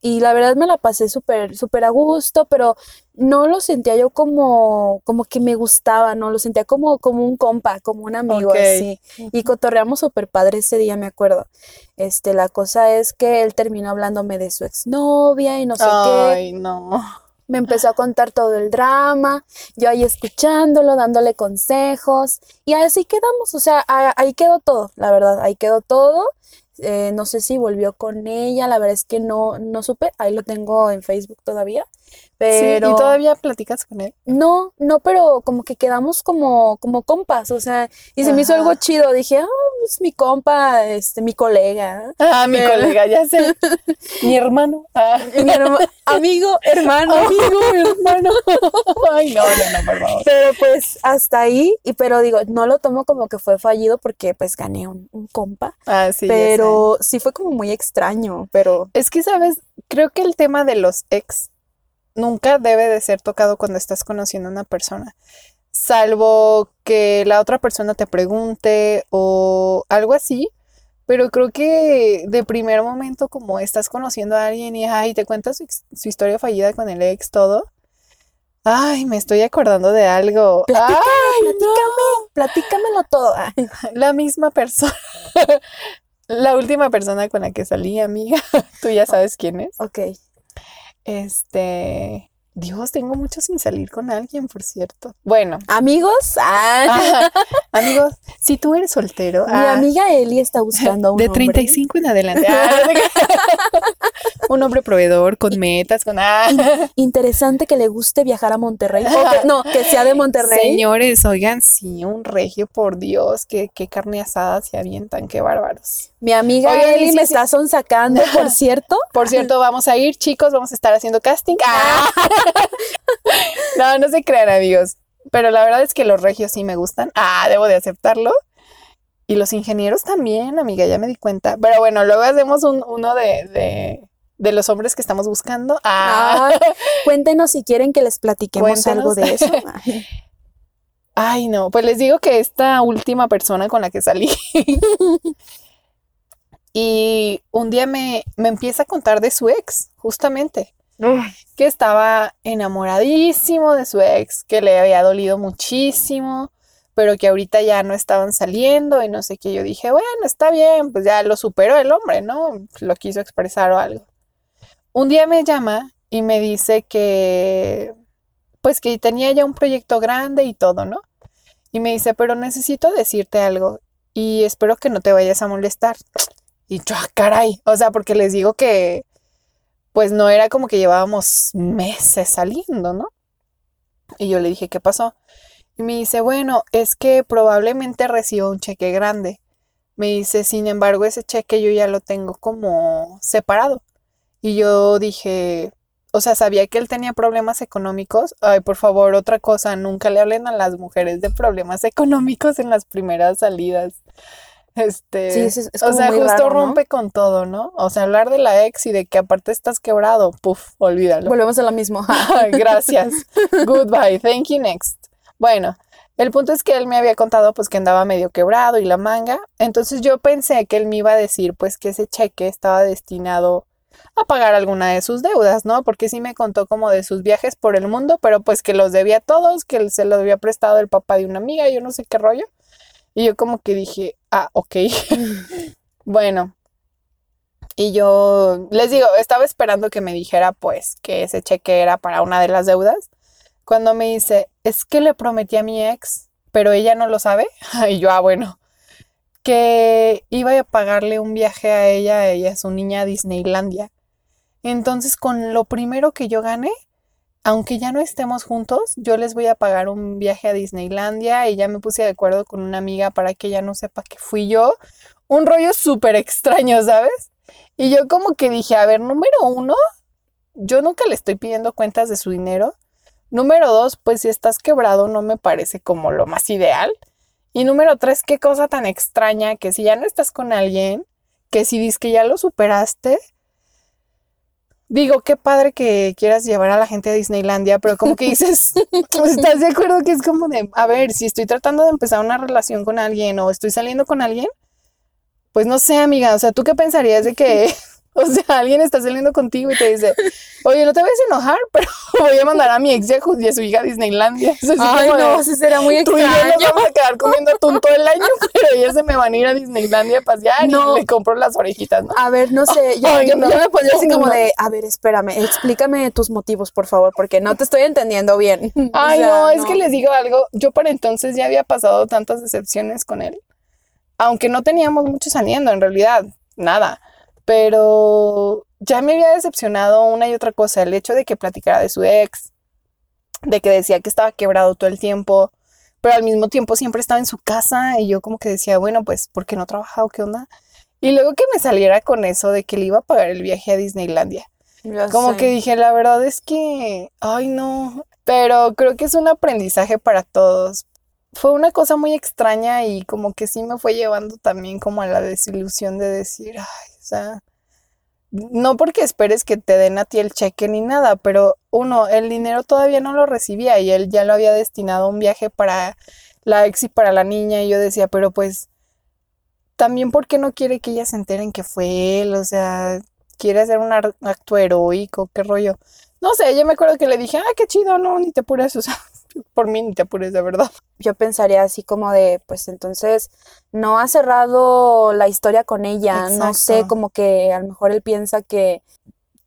y la verdad me la pasé súper, súper a gusto, pero no lo sentía yo como, como que me gustaba, no, lo sentía como, como un compa, como un amigo así. Y cotorreamos súper padre ese día, me acuerdo. Este, la cosa es que él terminó hablándome de su exnovia y no sé qué. Ay, no. Me empezó a contar todo el drama, yo ahí escuchándolo, dándole consejos y así quedamos, o sea, ahí quedó todo, la verdad, ahí quedó todo. Eh, no sé si volvió con ella, la verdad es que no, no supe, ahí lo tengo en Facebook todavía, Sí, pero ¿y todavía platicas con él? no, no, pero como que quedamos como, como compas, o sea, y se me hizo algo chido, dije, ah, es mi compa, este, mi colega, Ah, mi Pero- colega, ya sé. <laughs> Mi hermano. Ah. mi herma- <laughs> amigo, hermano. Amigo, <laughs> hermano. Ay, no, no, no, por favor. Pero pues hasta ahí, y pero digo, no lo tomo como que fue fallido porque pues gané un, un compa, Ah, sí, pero sí fue como muy extraño, pero Es que, ¿sabes? Creo que el tema de los ex nunca debe de ser tocado cuando estás conociendo a una persona, salvo que la otra persona te pregunte o algo así, pero creo que de primer momento como estás conociendo a alguien y ay, te cuentas su, su historia fallida con el ex, todo. Ay, me estoy acordando de algo. Platícame, Ay, platícame, platícamelo todo. Ah, <laughs> la misma persona. <laughs> La última persona con la que salí, amiga, <laughs> tú ya sabes quién es. Ok. Este, Dios, tengo mucho sin salir con alguien, por cierto. Bueno, Amigos, ah, <laughs> amigos, si tú eres soltero, mi ah, amiga Eli está buscando a un de hombre. 35 en adelante, <laughs> ah, un hombre proveedor con metas, con ah, interesante que le guste viajar a Monterrey. O que- no, que sea de Monterrey. Señores, oigan, sí, un regio, por Dios, qué, qué carne asada se avientan, qué bárbaros. Mi amiga Oye, Eli me está sonsacando, por <laughs> cierto. Por cierto, vamos a ir, chicos, vamos a estar haciendo casting. Ah. <laughs> No, no se crean, amigos. Pero la verdad es que los regios sí me gustan. Ah, debo de aceptarlo. Y los ingenieros también, amiga, ya me di cuenta. Pero bueno, luego hacemos un, uno de, de, de los hombres que estamos buscando. Ah, Ah, <laughs> cuéntenos si quieren que les platiquemos algo de eso. <laughs> ay, no. Pues les digo que esta última persona con la que salí. <laughs> y un día me, me empieza a contar de su ex, justamente. que estaba enamoradísimo de su ex, que le había dolido muchísimo, pero que ahorita ya no estaban saliendo y no sé qué. Yo dije, bueno, está bien, pues ya lo superó el hombre, ¿no? Lo quiso expresar o algo. Un día me llama y me dice que, pues que tenía ya un proyecto grande y todo, ¿no? Y me dice, pero necesito decirte algo y espero que no te vayas a molestar. Y yo, ah, caray, o sea, porque les digo que pues no era como que llevábamos meses saliendo, ¿no? Y yo le dije, ¿qué pasó? Y me dice, bueno, es que probablemente reciba un cheque grande. Me dice, sin embargo, ese cheque yo ya lo tengo como separado. Y yo dije, o sea, sabía que él tenía problemas económicos. Ay, por favor, otra cosa, nunca le hablen a las mujeres de problemas <laughs> económicos en las primeras salidas. Este, Sí, es- es o sea, justo raro, ¿no? rompe con todo, ¿no? O sea, hablar de la ex y de que aparte estás quebrado, puf, olvídalo. Volvemos a lo mismo. <laughs> Ay, Gracias. <laughs> Goodbye. Thank you next. Bueno, el punto es que él me había contado pues que andaba medio quebrado y la manga. Entonces yo pensé que él me iba a decir pues que ese cheque estaba destinado a pagar alguna de sus deudas, ¿no? Porque sí me contó como de sus viajes por el mundo, pero pues que los debía a todos, que se los había prestado el papá de una amiga, yo no sé qué rollo. Y yo como que dije, ah, ok. <laughs> Bueno, y yo les digo, estaba esperando que me dijera pues que ese cheque era para una de las deudas. Cuando me dice, es que le prometí a mi ex, pero ella no lo sabe. <laughs> Y yo, ah, bueno, que iba a pagarle un viaje a ella, ella es su niña a Disneylandia. Entonces, con lo primero que yo gane, aunque ya no estemos juntos, yo les voy a pagar un viaje a Disneylandia y ya me puse de acuerdo con una amiga para que ella no sepa que fui yo. Un rollo súper extraño, ¿sabes? Y yo como que dije, a ver, número uno, yo nunca le estoy pidiendo cuentas de su dinero. Número dos, pues si estás quebrado no me parece como lo más ideal. Y número tres, qué cosa tan extraña que si ya no estás con alguien, que si dices que ya lo superaste, digo, qué padre que quieras llevar a la gente a Disneylandia, pero como que dices, <laughs> pues, ¿estás de acuerdo que es como de, a ver, si estoy tratando de empezar una relación con alguien o estoy saliendo con alguien, pues no sé, amiga, o sea, ¿tú qué pensarías de que, o sea, <laughs> alguien está saliendo contigo y te dice, oye, no te vayas a enojar, <laughs> pero voy a mandar a mi ex y a ju- y a su hija a Disneylandia? <laughs> Ay, no, sí será muy Tú y yo nos extraño. vamos a quedar comiendo atún todo el año, pero ellas se me van a ir a Disneylandia a pasear No. y le compro las orejitas, ¿no? A ver, no sé, yo, Ay, yo- no. yo me pondría así como no. de, a ver, espérame, explícame tus motivos, por favor, porque no te estoy entendiendo bien. O Ay, sea, no, es que les digo algo, yo para entonces ya había pasado tantas decepciones con él, aunque no teníamos mucho saliendo, en realidad, nada, pero ya me había decepcionado una y otra cosa, el hecho de que platicara de su ex, de que decía que estaba quebrado todo el tiempo, pero al mismo tiempo siempre estaba en su casa y yo como que decía, bueno, pues, ¿por qué no trabaja o qué onda? Y luego que me saliera con eso de que le iba a pagar el viaje a Disneylandia. Como sé. que dije, la verdad es que, ay no, pero creo que es un aprendizaje para todos. Fue una cosa muy extraña y como que sí me fue llevando también como a la desilusión de decir, ay, sea, no porque esperes que te den a ti el cheque ni nada, pero uno, el dinero todavía no lo recibía y él ya lo había destinado a un viaje para la ex y para la niña y yo decía, pero pues también porque no quiere que ellas se enteren que fue él, o sea, quiere hacer un acto heroico, qué rollo. No sé, yo me acuerdo que le dije, ah, qué chido, no, ni te apures, <laughs> o sea, por mí ni te apures, de verdad. Yo pensaría así como de, pues entonces no ha cerrado la historia con ella, no sé, como que a lo mejor él piensa que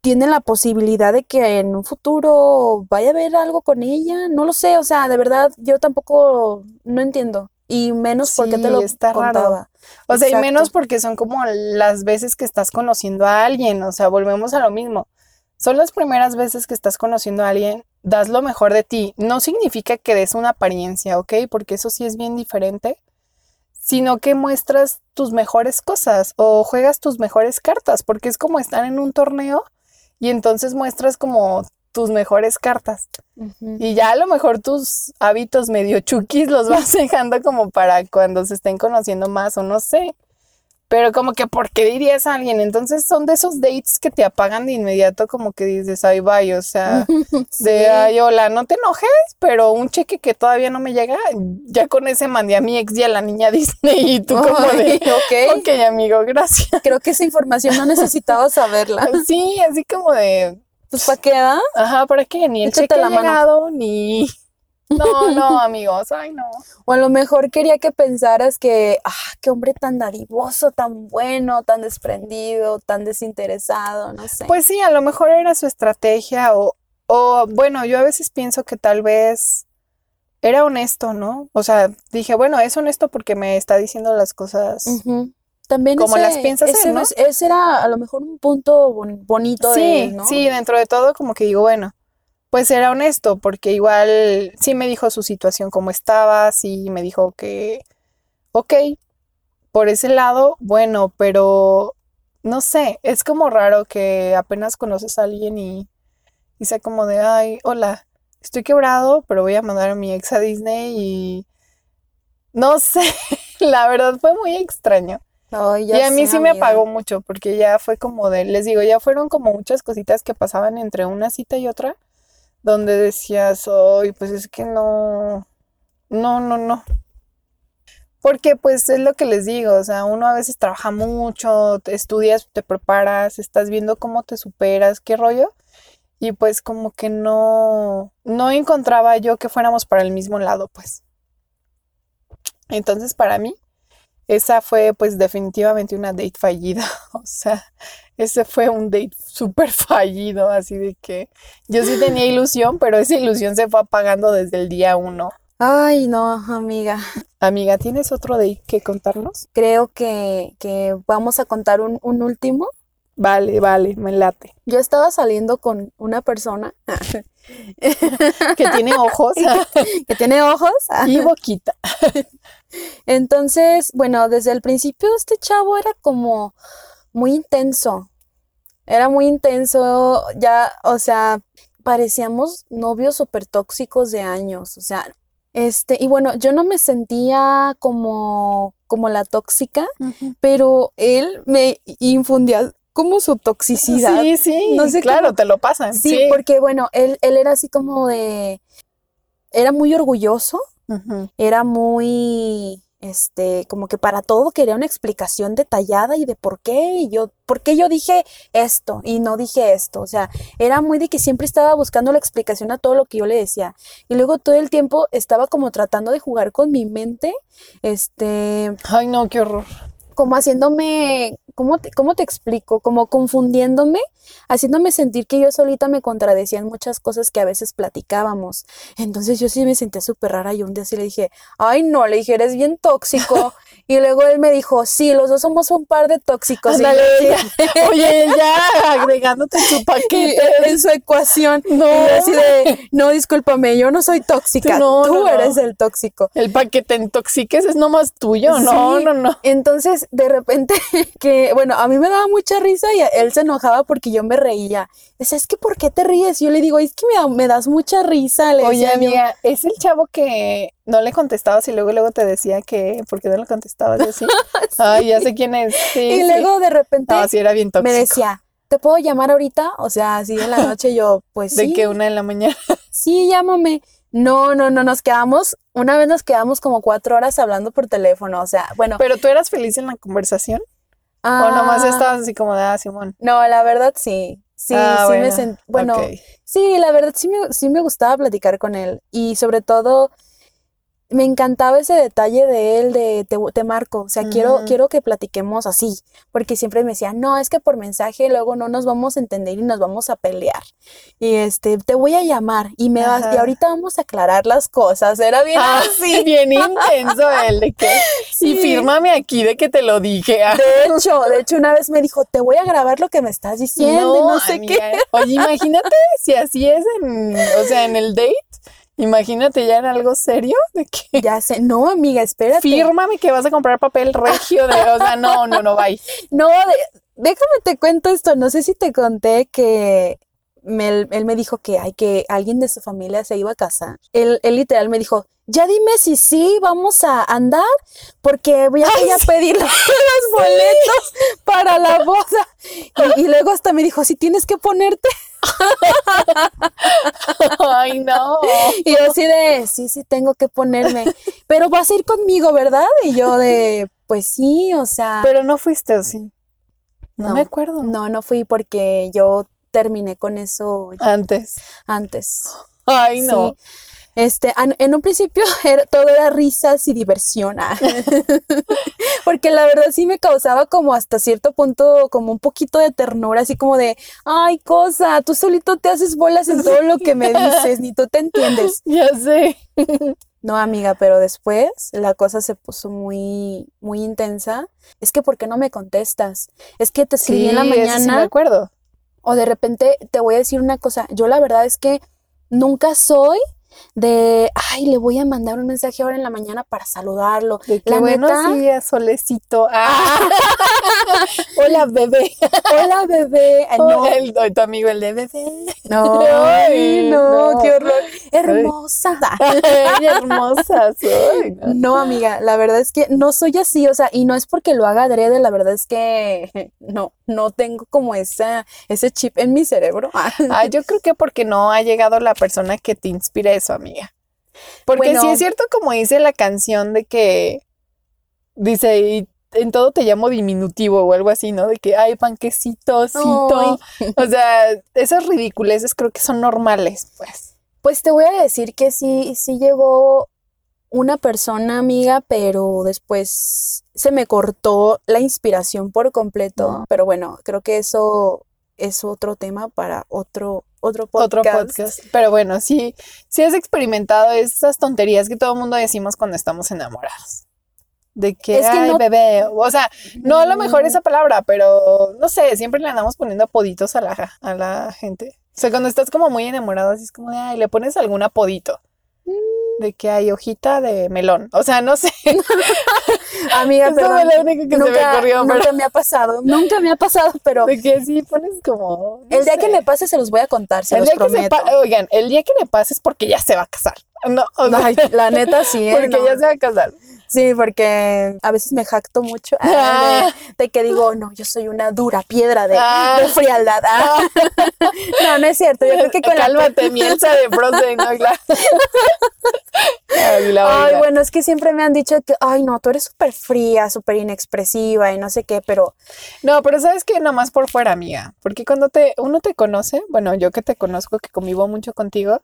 tiene la posibilidad de que en un futuro vaya a haber algo con ella, no lo sé, o sea, de verdad yo tampoco no entiendo y menos porque te lo está raro. contaba. O sea, y menos porque son como las veces que estás conociendo a alguien, o sea, volvemos a lo mismo. Son las primeras veces que estás conociendo a alguien, das lo mejor de ti. No significa que des una apariencia, ¿ok? Porque eso sí es bien diferente, sino que muestras tus mejores cosas o juegas tus mejores cartas, porque es como estar en un torneo y entonces muestras como tus mejores cartas. Y ya a lo mejor tus hábitos medio chukis los vas <laughs> dejando como para cuando se estén conociendo más o no sé. Pero como que, ¿por qué dirías a alguien? Entonces son de esos dates que te apagan de inmediato, como que dices, ay, bye, o sea, <laughs> Sí. de, ay, hola, no te enojes, pero un cheque que todavía no me llega, ya con ese mandé a mi ex y a la niña <laughs> Disney y tú como de, ok. ok, amigo, gracias. Creo que esa información no necesitaba saberla. <laughs> Sí, así como de, Pues ¿para qué da? ajá, ¿para qué? Ni el Échate cheque mano. ni... No, <laughs> no, amigos, ay, no. O a lo mejor quería que pensaras que, ah, qué hombre tan dadivoso, tan bueno, tan desprendido, tan desinteresado, no sé. Pues sí, a lo mejor era su estrategia o, O bueno, yo a veces pienso que tal vez era honesto, ¿no? O sea, dije, bueno, es honesto porque me está diciendo las cosas. También Como ese, las piensas ese, él, ¿no? es- ese era a lo mejor un punto bon- bonito de Sí, él, ¿no? sí, dentro de todo como que digo, bueno, pues era honesto porque igual sí me dijo su situación como estaba, sí me dijo que, ok, por ese lado, bueno, pero no sé, es como raro que apenas conoces a alguien y, y sea como de, ay, hola, estoy quebrado, pero voy a mandar a mi ex a Disney y no <laughs> sé, la verdad fue muy extraño. Y a mí sí me apagó mucho porque ya fue como de, les digo, ya fueron como muchas cositas que pasaban entre una cita y otra, donde decías, ay, pues es que no, no, no, no. Porque pues es lo que les digo, o sea, uno a veces trabaja mucho, te estudias, te preparas, estás viendo cómo te superas, qué rollo, y pues como que no, no encontraba yo que fuéramos para el mismo lado, pues. Entonces para mí, esa fue pues definitivamente una date fallida, <laughs> o sea, ese fue un date súper fallido, así de que yo sí tenía ilusión, pero esa ilusión se fue apagando desde el día uno. Ay, no, amiga. Amiga, ¿tienes otro date que contarnos? Creo que, que vamos a contar un, un último. Vale, vale, me late. Yo estaba saliendo con una persona <laughs> Que tiene ojos <laughs> que tiene ojos. y boquita. Entonces, bueno, desde el principio este chavo era como muy intenso. Era muy intenso, ya, o sea, parecíamos novios súper tóxicos de años, o sea, este, y bueno, yo no me sentía como, como la tóxica, pero él me infundía como su toxicidad. Sí, sí, No sé claro, cómo- te lo pasan. Sí, Sí. porque bueno, él, él era así como de, era muy orgulloso, era muy, este, como que para todo quería una explicación detallada y de por qué, y yo, por qué yo dije esto y no dije esto, o sea, era muy de que siempre estaba buscando la explicación a todo lo que yo le decía, y luego todo el tiempo estaba como tratando de jugar con mi mente, este, Ay, no, qué horror. como haciéndome, ¿cómo te, cómo te explico? Como confundiéndome, haciéndome sentir que yo solita me contradecía en muchas cosas que a veces platicábamos. Entonces yo sí me sentía súper rara y un día sí le dije, ay no, le dije, eres bien tóxico. <laughs> Y luego él me dijo, sí, los dos somos un par de tóxicos. Ándale, <laughs> Oye, ya agregándote su <laughs> paquete. en su ecuación. No. Así de, no, discúlpame, yo no soy tóxica, No, tú no, no. eres el tóxico. El paquete en toxiques es nomás tuyo. No, Sí. no, no. Entonces, de repente, que, bueno, a mí me daba mucha risa y él se enojaba porque yo me reía. Decía, es que ¿por qué te ríes? Y yo le digo, es que me, da- me das mucha risa. Le Oye, yo. amiga, es el chavo que no le contestabas y luego luego te decía que ¿por qué no le contestabas y así? <laughs> Ay, ya sé quién es. Sí, Y sí. luego de repente No, sí era bien me decía, ¿te puedo llamar ahorita? O sea, así en la noche yo, pues De sí, que una de la mañana. <laughs> sí, llámame. No, no, no, nos quedamos, una vez nos quedamos como cuatro horas hablando por teléfono. O sea, bueno. Pero tú eras feliz en la conversación. O nomás ah, estabas así como de, ah, Simón. No, la verdad sí. Sí, Ah, sí me sentí, bueno. Sí, la verdad sí me, sí me gustaba platicar con él y sobre todo me encantaba ese detalle de él de te, te marco, o sea, quiero, quiero que platiquemos así, porque siempre me decía, no, es que por mensaje luego no nos vamos a entender y nos vamos a pelear. Y este, te voy a llamar y me vas, y ahorita vamos a aclarar las cosas. Era bien Ah, así. <laughs> bien intenso el de que. Sí. Y fírmame aquí de que te lo dije. <laughs> De hecho, de hecho, una vez me dijo, te voy a grabar lo que me estás diciendo y no sé qué. amiga. Oye, imagínate si así es en, o sea, en el date. Imagínate ya en algo serio <laughs> de que Ya sé, no, amiga, espérate. fírmame que vas a comprar papel regio de, o sea, no, no, no, bye. <laughs> No, de- déjame te cuento esto. No sé si te conté que me- él, me dijo que, hay que alguien de su familia se iba a casar. Él, él literal me dijo, ya dime si sí vamos a andar, porque voy a, voy a pedir los, <laughs> los boletos para la boda. Y, y luego hasta me dijo, si tienes que ponerte. Ay, no. <laughs> Y yo así de, sí, sí, tengo que ponerme. Pero vas a ir conmigo, ¿verdad? Y yo de, pues sí, o sea. Pero no fuiste así. No, No, me acuerdo. No, no fui porque yo terminé con eso Antes. antes. Ay, no. Sí. Este, en un principio <laughs> era- todo era risas y diversión, ah. <laughs> porque la verdad sí me causaba como hasta cierto punto como un poquito de ternura, así como de, ay, cosa, tú solito te haces bolas en todo lo que me <laughs> dices, ni tú te entiendes. Ya sé. No, amiga, pero después la cosa se puso muy, muy intensa. Es que, ¿por qué no me contestas? Es que te escribí en la Sí, eso sí me mañana acuerdo. o de repente te voy a decir una cosa. Yo la verdad es que nunca soy de, ay, le voy a mandar un mensaje ahora en la mañana para saludarlo. De que La buenos neta- días, solecito. <laughs> Ah. Hola, bebé. Hola, bebé. Ay, no, El, tu amigo, el de bebé. no, <laughs> Ay, no, no. qué horror. Hermosa. <laughs> Ay, hermosa soy. ¿no? No, amiga, la verdad es que no soy así, o sea, y no es porque lo haga adrede, la verdad es que no, no tengo como esa, ese chip en mi cerebro. Ah, yo creo que porque no ha llegado la persona que te inspira eso, amiga. Porque sí Bueno. es cierto, como dice la canción de que dice, y en todo te llamo diminutivo o algo así, ¿no? De que, ay, panquecito, cito. O sea, esas ridiculeces creo que son normales, pues. Pues te voy a decir que sí, sí llegó una persona amiga, pero después se me cortó la inspiración por completo. No. Pero bueno, creo que eso es otro tema para otro, otro podcast. Otro podcast. Pero bueno, sí, sí has experimentado esas tonterías que todo el mundo decimos cuando estamos enamorados. De que, Es que ay, no- bebé. O sea, no a lo mejor Mm. esa palabra, pero no sé, siempre le andamos poniendo apoditos a la, a la gente. O sea, cuando estás como muy enamorado, así es como de, ay, le pones algún apodito. Mm. De que hay hojita de melón. O sea, no sé. <laughs> Amiga, Eso perdón, que se me nunca, pero me ha pasado, nunca me ha pasado, pero de que sí pones como. no el día que me pase se los voy a contar, se El los día que se Oigan, el día que me pase es porque ya se va a casar. No, o sea, Ay, la neta sí, ¿eh? porque No. ya se va a casar. Sí, porque a veces me jacto mucho <laughs> ah, de, de que digo, no, yo soy una dura piedra de, Ah. de frialdad. ah. <laughs> No, no es cierto. Yo creo que con la Cálmate, <laughs> Mielsa de Frozen, ¿no? Claro. Ay, la Ay, oiga. bueno, es que siempre me han dicho que, ay, no, tú eres súper fría, súper inexpresiva y no sé qué, pero No, pero sabes que nomás por fuera, amiga. Porque cuando te, uno te conoce, bueno, yo que te conozco, que convivo mucho contigo,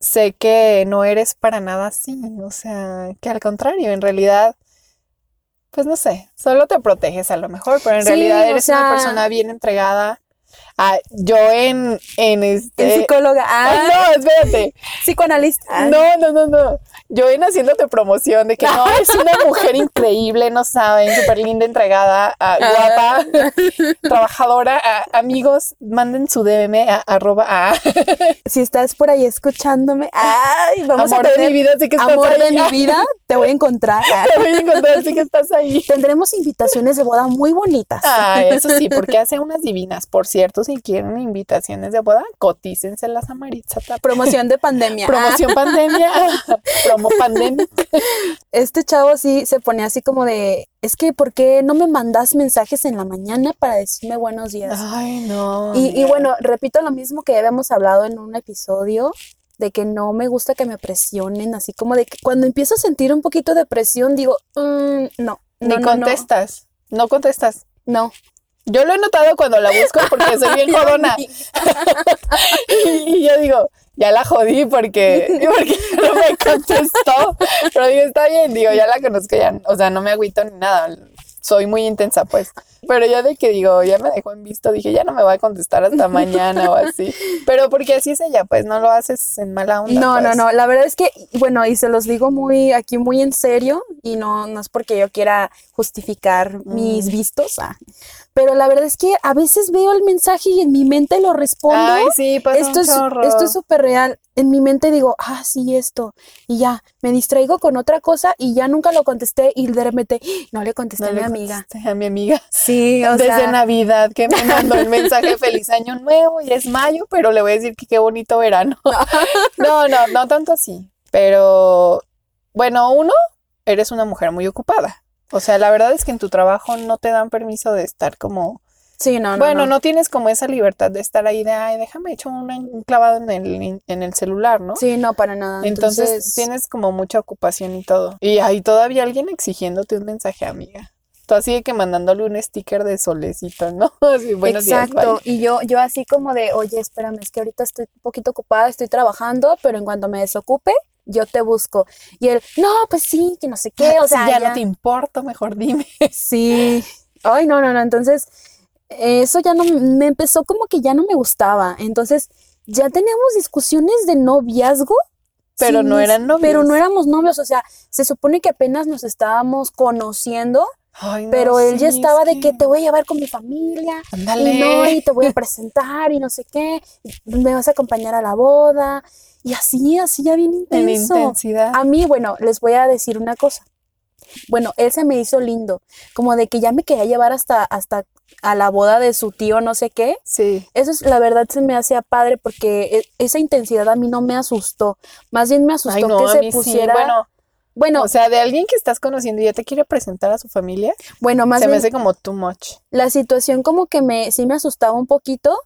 sé que no eres para nada así. O sea, que al contrario, en realidad, pues no sé, solo te proteges a lo mejor, pero en Sí, realidad o eres una persona bien entregada. Ah, yo en, en en este. psicóloga, Ay, ah, no, espérate. psicoanalista. ah. No, no, no, no. Yo en haciéndote promoción de que no, <laughs> es una mujer increíble, no saben, súper linda, entregada, ah, guapa, trabajadora. ah, amigos, manden su DM a arroba <laughs> Si estás por ahí escuchándome, ay, vamos amor a de tener mi vida, sé que estás amor ahí. de mi vida, te voy a encontrar. ah. <laughs> Te voy a encontrar, sé que estás ahí. Tendremos invitaciones de boda muy bonitas. Ah, eso sí, porque hace unas divinas. Por cierto, si quieren invitaciones de boda, cotícenselas a Maritza. Promoción de pandemia. <laughs> Promoción pandemia, <laughs> promo pandemia. este chavo sí se pone así como de, es que ¿por qué no me mandas mensajes en la mañana para decirme buenos días? Ay, no. Y, bueno, repito lo mismo que ya habíamos hablado en un episodio, de que no me gusta que me presionen, así como de que cuando empiezo a sentir un poquito de presión, digo, "Mm, no, Ni no, no, no, contestas. No contestas. no. Yo lo he notado cuando la busco porque soy bien <laughs> jodona. <laughs> Y yo digo, ya la jodí porque, <laughs> porque no me contestó. Pero digo, está bien, digo, ya la conozco, ya, o sea, no me agüito ni nada. Soy muy intensa, pues. Pero ya de que digo, ya me dejó en visto, dije, ya no me voy a contestar hasta mañana o así. Pero porque así es ella, pues no lo haces en mala onda. No, no, pues. no, la verdad es que, bueno, y se los digo muy aquí muy en serio, y no, no es porque yo quiera justificar mis Mm. vistos, ah, pero la verdad es que a veces veo el mensaje y en mi mente lo respondo. Ay, sí, pasa esto un es, chorro. esto es súper real. En mi mente digo, ah, sí, esto. Y ya, me distraigo con otra cosa y ya nunca lo contesté y de repente, ¡ah! no le contesté No a mi amiga. a mi amiga. Sí, <laughs> o Desde sea, Navidad que me mandó el mensaje <laughs> feliz año nuevo y es mayo, pero le voy a decir que qué bonito verano. <laughs> No, no, no tanto así. Pero bueno, uno, eres una mujer muy ocupada. O sea, la verdad es que en tu trabajo no te dan permiso de estar como, sí, no, no, bueno, no. no tienes como esa libertad de estar ahí de, ay, déjame echar un clavado en el, en el celular, ¿no? Sí, no, para nada. Entonces, Entonces, tienes como mucha ocupación y todo. Y hay todavía alguien exigiéndote un mensaje, amiga. Tú así de que mandándole un sticker de solecito, ¿no? <laughs> Así, buenos Exacto. Y yo, yo así como de, oye, espérame, es que ahorita estoy un poquito ocupada, estoy trabajando, pero en cuanto me desocupe, yo te busco. Y él, no, pues sí, que no sé qué, o Si sea, ya ya- no te importa, mejor dime. <laughs> Sí. Ay, no, no, no. Entonces, eso ya no me empezó como que ya no me gustaba. Entonces, ya teníamos discusiones de noviazgo. Pero sin no eran novios. Pero no éramos novios. O sea, se supone que apenas nos estábamos conociendo, Ay, no, pero él ya estaba es de que te voy a llevar con mi familia. Y no, y te voy a presentar y no sé qué. Me vas a acompañar a la boda. Y así, así ya bien En intenso. intensidad. A mí, bueno, les voy a decir una cosa. Bueno, él se me hizo lindo, como de que ya me quería llevar hasta, hasta a la boda de su tío, no sé qué. Sí. Eso es, la verdad se me hacía padre porque e- esa intensidad a mí no me asustó. Más bien me asustó Ay, no, que a se sí. pusiera. Bueno, bueno, o sea, de alguien que estás conociendo y ya te quiere presentar a su familia, bueno, más se me hace como too much. la situación como que me, sí me asustaba un poquito,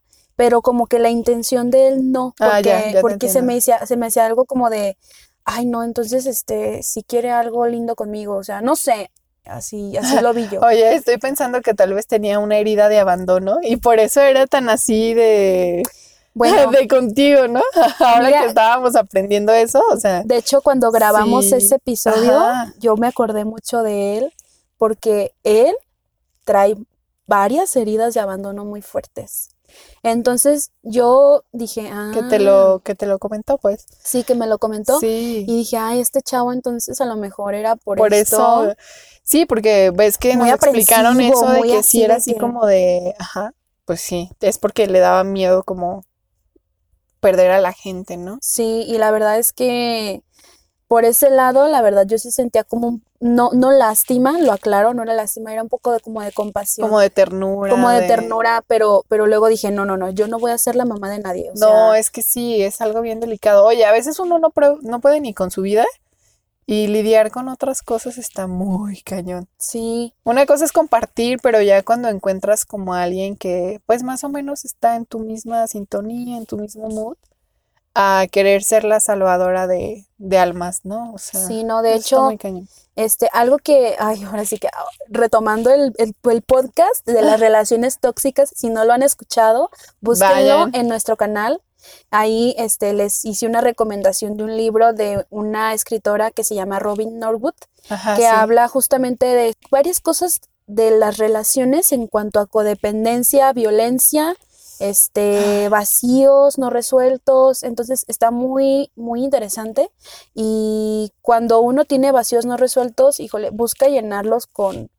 pero como que la intención de él no, Ah, porque, ya, ya te porque se me hacía, se me hacía algo como de, ay no, entonces este, si quiere algo lindo conmigo, o sea, no sé, así, así lo vi yo. <laughs> Oye, estoy pensando que tal vez tenía una herida de abandono y por eso era tan así de, <laughs> Bueno, de contigo, ¿no? <laughs> Ahora Mira. que estábamos aprendiendo eso, o sea, de hecho cuando grabamos Sí, ese episodio, ajá. yo me acordé mucho de él, porque él trae varias heridas de abandono muy fuertes. Entonces yo dije, ah, que te lo, que te lo comentó, pues. sí que me lo comentó. Sí. Y dije, ay, este chavo entonces a lo mejor era por, Por esto. eso, sí, porque ves que Muy nos explicaron eso de que sí era así que- como de, ajá, pues sí, es porque le daba miedo como perder a la gente, ¿no? Sí, y la verdad es que por ese lado, la verdad, yo sí sentía como un, no, no lástima, lo aclaro, no era lástima, era un poco de como de compasión, Como de ternura. como de ternura, pero, pero luego dije, no, no, no, yo no voy a ser la mamá de nadie. O No, sea, es que sí, es algo bien delicado. Oye, a veces uno no, no puede ni con su vida y lidiar con otras cosas está muy cañón. sí, Una cosa es compartir, pero ya cuando encuentras como a alguien que pues más o menos está en tu misma sintonía, en tu mismo mood, a querer ser la salvadora de, de almas, ¿no? O sea, sí, no, de hecho, este, algo que, ay, ahora sí que, ah, retomando el, el, el podcast de las relaciones tóxicas, si no lo han escuchado, búsquenlo Vayan. en nuestro canal. Ahí este, les hice una recomendación de un libro de una escritora que se llama Robin Norwood, Ajá, que sí. habla justamente de varias cosas de las relaciones en cuanto a codependencia, violencia, este, vacíos no resueltos. Entonces está muy, muy interesante. Y cuando uno tiene vacíos no resueltos, híjole, busca llenarlos con,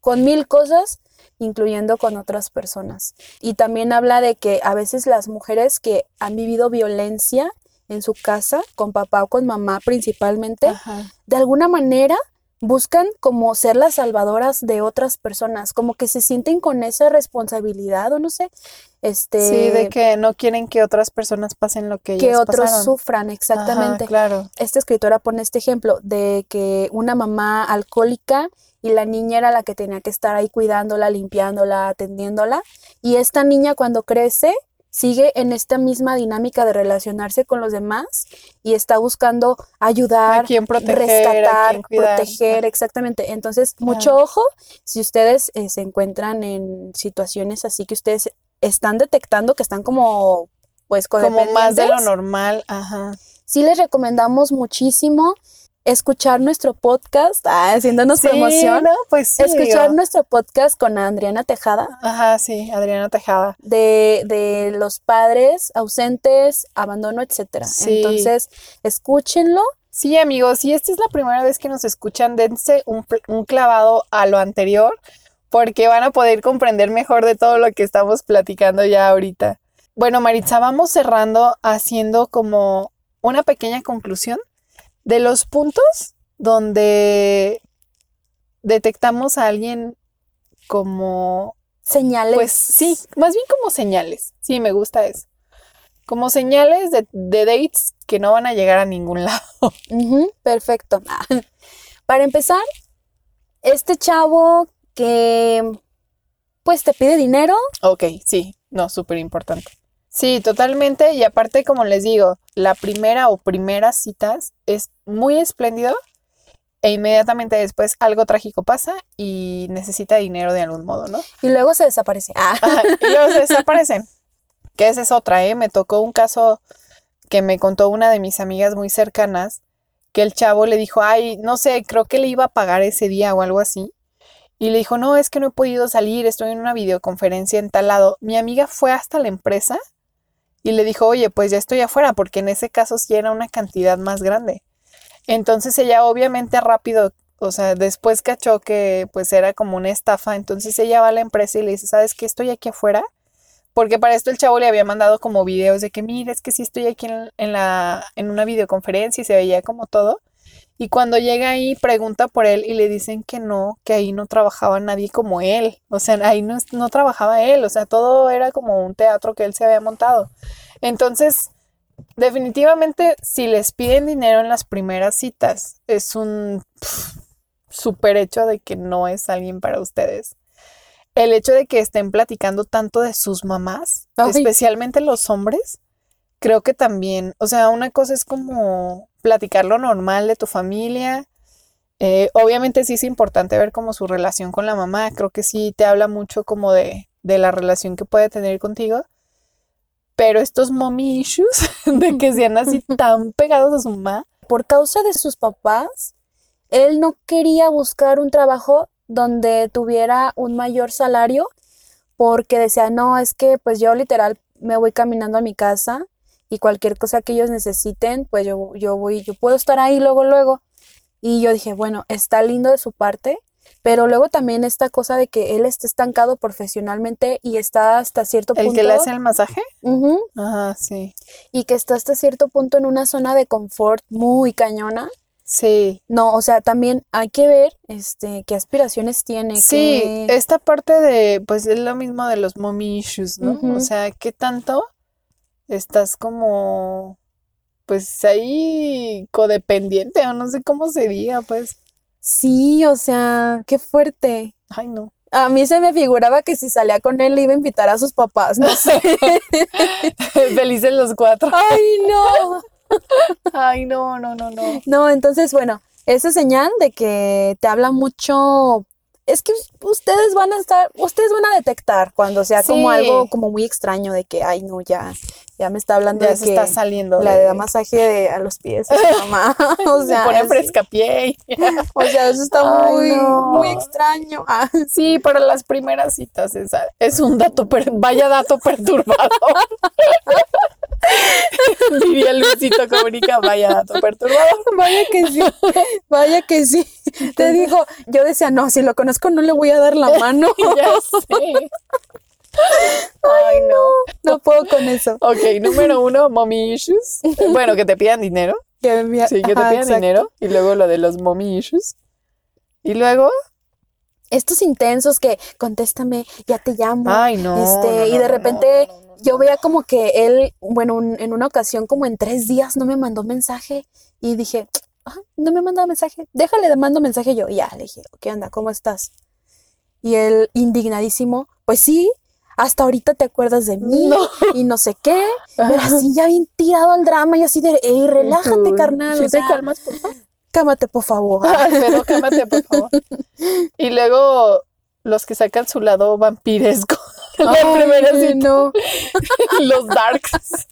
con mil cosas, incluyendo con otras personas. Y también habla de que a veces las mujeres que han vivido violencia en su casa, con papá o con mamá principalmente, Ajá. de alguna manera buscan como ser las salvadoras de otras personas, como que se sienten con esa responsabilidad o no sé, este, Sí, de que no quieren que otras personas pasen lo que que otros pasaron. sufran, Ajá, exactamente. claro. Esta escritora pone este ejemplo de que una mamá alcohólica y la niña era la que tenía que estar ahí cuidándola, limpiándola, atendiéndola, y esta niña cuando crece sigue en esta misma dinámica de relacionarse con los demás y está buscando ayudar, proteger, rescatar, proteger, exactamente. Entonces, Claro. mucho ojo si ustedes eh, se encuentran en situaciones así que ustedes están detectando que están como, pues, Como más de lo normal, ajá. Sí les recomendamos muchísimo escuchar nuestro podcast, ah, haciéndonos Sí, promoción, ¿no? Pues sí, escuchar digo. nuestro podcast con Adriana Tejada Ajá, sí, Adriana Tejada. de, de los padres ausentes, abandono, etcétera. Sí. Entonces, escúchenlo. Sí, amigos, si esta es la primera vez que nos escuchan, dense un, un clavado a lo anterior, porque van a poder comprender mejor de todo lo que estamos platicando ya ahorita. Bueno, Maritza, vamos cerrando haciendo como una pequeña conclusión de los puntos donde detectamos a alguien como Señales. Pues sí, más bien como señales. Sí, me gusta eso. Como señales de, de dates que no van a llegar a ningún <laughs> lado. Perfecto. <laughs> Para empezar, este chavo que pues te pide dinero, Ok, sí, no, súper importante. Sí, totalmente. Y aparte, como les digo, la primera o primeras citas es muy espléndido e inmediatamente después algo trágico pasa y necesita dinero de algún modo, ¿no? Y luego se desaparece. Ah. Ajá, y luego se desaparecen. Que esa es otra, ¿eh? Me tocó un caso que me contó una de mis amigas muy cercanas, que el chavo le dijo, ay, no sé, creo que le iba a pagar ese día o algo así. Y le dijo, no, es que no he podido salir, estoy en una videoconferencia en tal lado. Mi amiga fue hasta la empresa y le dijo, oye, pues ya estoy afuera, porque en ese caso sí era una cantidad más grande. Entonces ella obviamente rápido, o sea, después cachó que pues era como una estafa, entonces ella va a la empresa y le dice, ¿sabes qué? Estoy aquí afuera. Porque para esto el chavo le había mandado como videos de que, mira, es que sí estoy aquí en, en la, en una videoconferencia y se veía como todo. Y cuando llega ahí, pregunta por él y le dicen que no, que ahí no trabajaba nadie como él. O sea, ahí no, no trabajaba él. O sea, todo era como un teatro que él se había montado. Entonces, definitivamente, si les piden dinero en las primeras citas, es un pf, super hecho de que no es alguien para ustedes. El hecho de que estén platicando tanto de sus mamás, Ay. especialmente los hombres, creo que también, o sea, una cosa es como platicar lo normal de tu familia. Eh, obviamente sí es importante ver como su relación con la mamá. Creo que sí te habla mucho como de, de la relación que puede tener contigo. Pero estos mommy issues <laughs> de que sean así <laughs> tan pegados a su mamá. Por causa de sus papás, él no quería buscar un trabajo donde tuviera un mayor salario porque decía, no, es que pues yo literal me voy caminando a mi casa y cualquier cosa que ellos necesiten, pues yo, yo voy, yo puedo estar ahí luego, luego. Y yo dije, bueno, está lindo de su parte, pero luego también esta cosa de que él está estancado profesionalmente y está hasta cierto El punto. que le hace el masaje. Ujú, Ajá, sí. y que está hasta cierto punto en una zona de confort muy cañona. Sí. No, o sea, también hay que ver este qué aspiraciones tiene, Sí, qué- esta parte de, pues es lo mismo de los mommy issues, ¿no? O sea, ¿qué tanto estás como, pues ahí codependiente o no sé cómo se diga, pues, Sí, o sea, qué fuerte. ay no. A mí se me figuraba que si salía con él le iba a invitar a sus papás, no sé. <laughs> Felices los cuatro. Ay, no. <laughs> Ay, no, no, no, no. No, entonces, bueno, esa señal de que te habla mucho, es que us- ustedes van a estar, ustedes van a detectar cuando sea como algo como muy extraño de que, ay, no, ya, ya me está hablando Ya de se que está saliendo la de- da masaje de- a los pies mamá. <laughs> <laughs> O se sea, pone es- frescapié. <laughs> o sea, eso está Ay, muy, no. muy extraño. Ah, Sí, para las primeras citas es, es un dato, per- vaya dato perturbador. <laughs> Diría Luisito Comunica, vaya dato perturbador. <laughs> Vaya que sí, vaya que sí. Te digo, yo decía, no, si lo conozco no le voy a dar la <laughs> mano. Ya sé. Ay, no. No puedo con eso. Ok, número uno, mommy issues. Bueno, que te pidan dinero. Que me- Sí, que te Ajá, pidan exacto. dinero. Y luego lo de los mommy issues. Y luego, Estos intensos que contéstame, ya te llamo. ay, no. este, no, y de repente no, yo veía como que él, bueno, un- en una ocasión, como en tres días, no me mandó mensaje. Y dije, "Ah, no me mandó mensaje. Déjale, le mando mensaje yo. Y ya, le dije, ¿qué onda? ¿Cómo estás? Y él, indignadísimo, pues sí, hasta ahorita te acuerdas de mí No. y no sé qué. Pero así ya bien tirado al drama y así de, ey, relájate, carnal. ¿Sí o te calmas, por favor? cámate, por favor. Alfredo, cálmate, por favor. <laughs> Y luego los que sacan su lado vampiresco. <laughs> La Ay, primera cita, no. <laughs> los darks.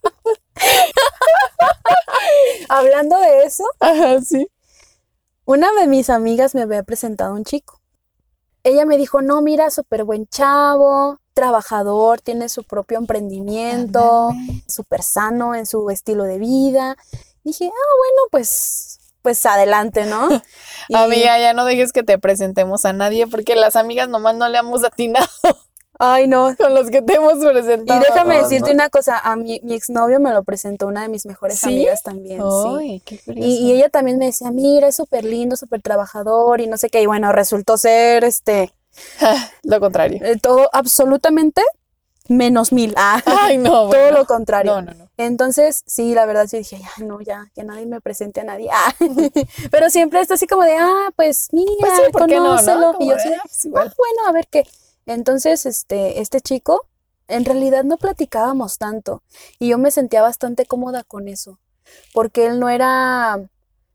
Hablando de eso, Ajá, sí. una de mis amigas me había presentado a un chico. Ella me dijo, no, mira, súper buen chavo, trabajador, tiene su propio emprendimiento, súper sano en su estilo de vida. Dije, ah, bueno, pues, pues adelante, ¿no? <laughs> Y- Amiga, ya no dejes que te presentemos a nadie porque las amigas nomás no le hemos atinado <laughs> Ay, no. con los que te hemos Y presentado. déjame No, decirte no. una cosa, a mi, mi exnovio me lo presentó una de mis mejores ¿Sí? amigas también, sí. Ay, qué curioso. Y, y ella también me decía, mira, es súper lindo, súper trabajador y no sé qué. Y bueno, resultó ser este <laughs> Lo contrario. eh, todo absolutamente menos mil. Ah, Ay, no, todo lo contrario. No, no, no. Entonces, sí, la verdad sí dije, ya, no, ya, que nadie me presente a nadie. <laughs> Ah, Pero siempre está así como de, ah, pues mira, Pues sí, ¿por qué no, no? conócelo. Y yo así ah, pues. "Ah, bueno, a ver qué. Entonces, este, este chico, en realidad no platicábamos tanto y yo me sentía bastante cómoda con eso, porque él no era,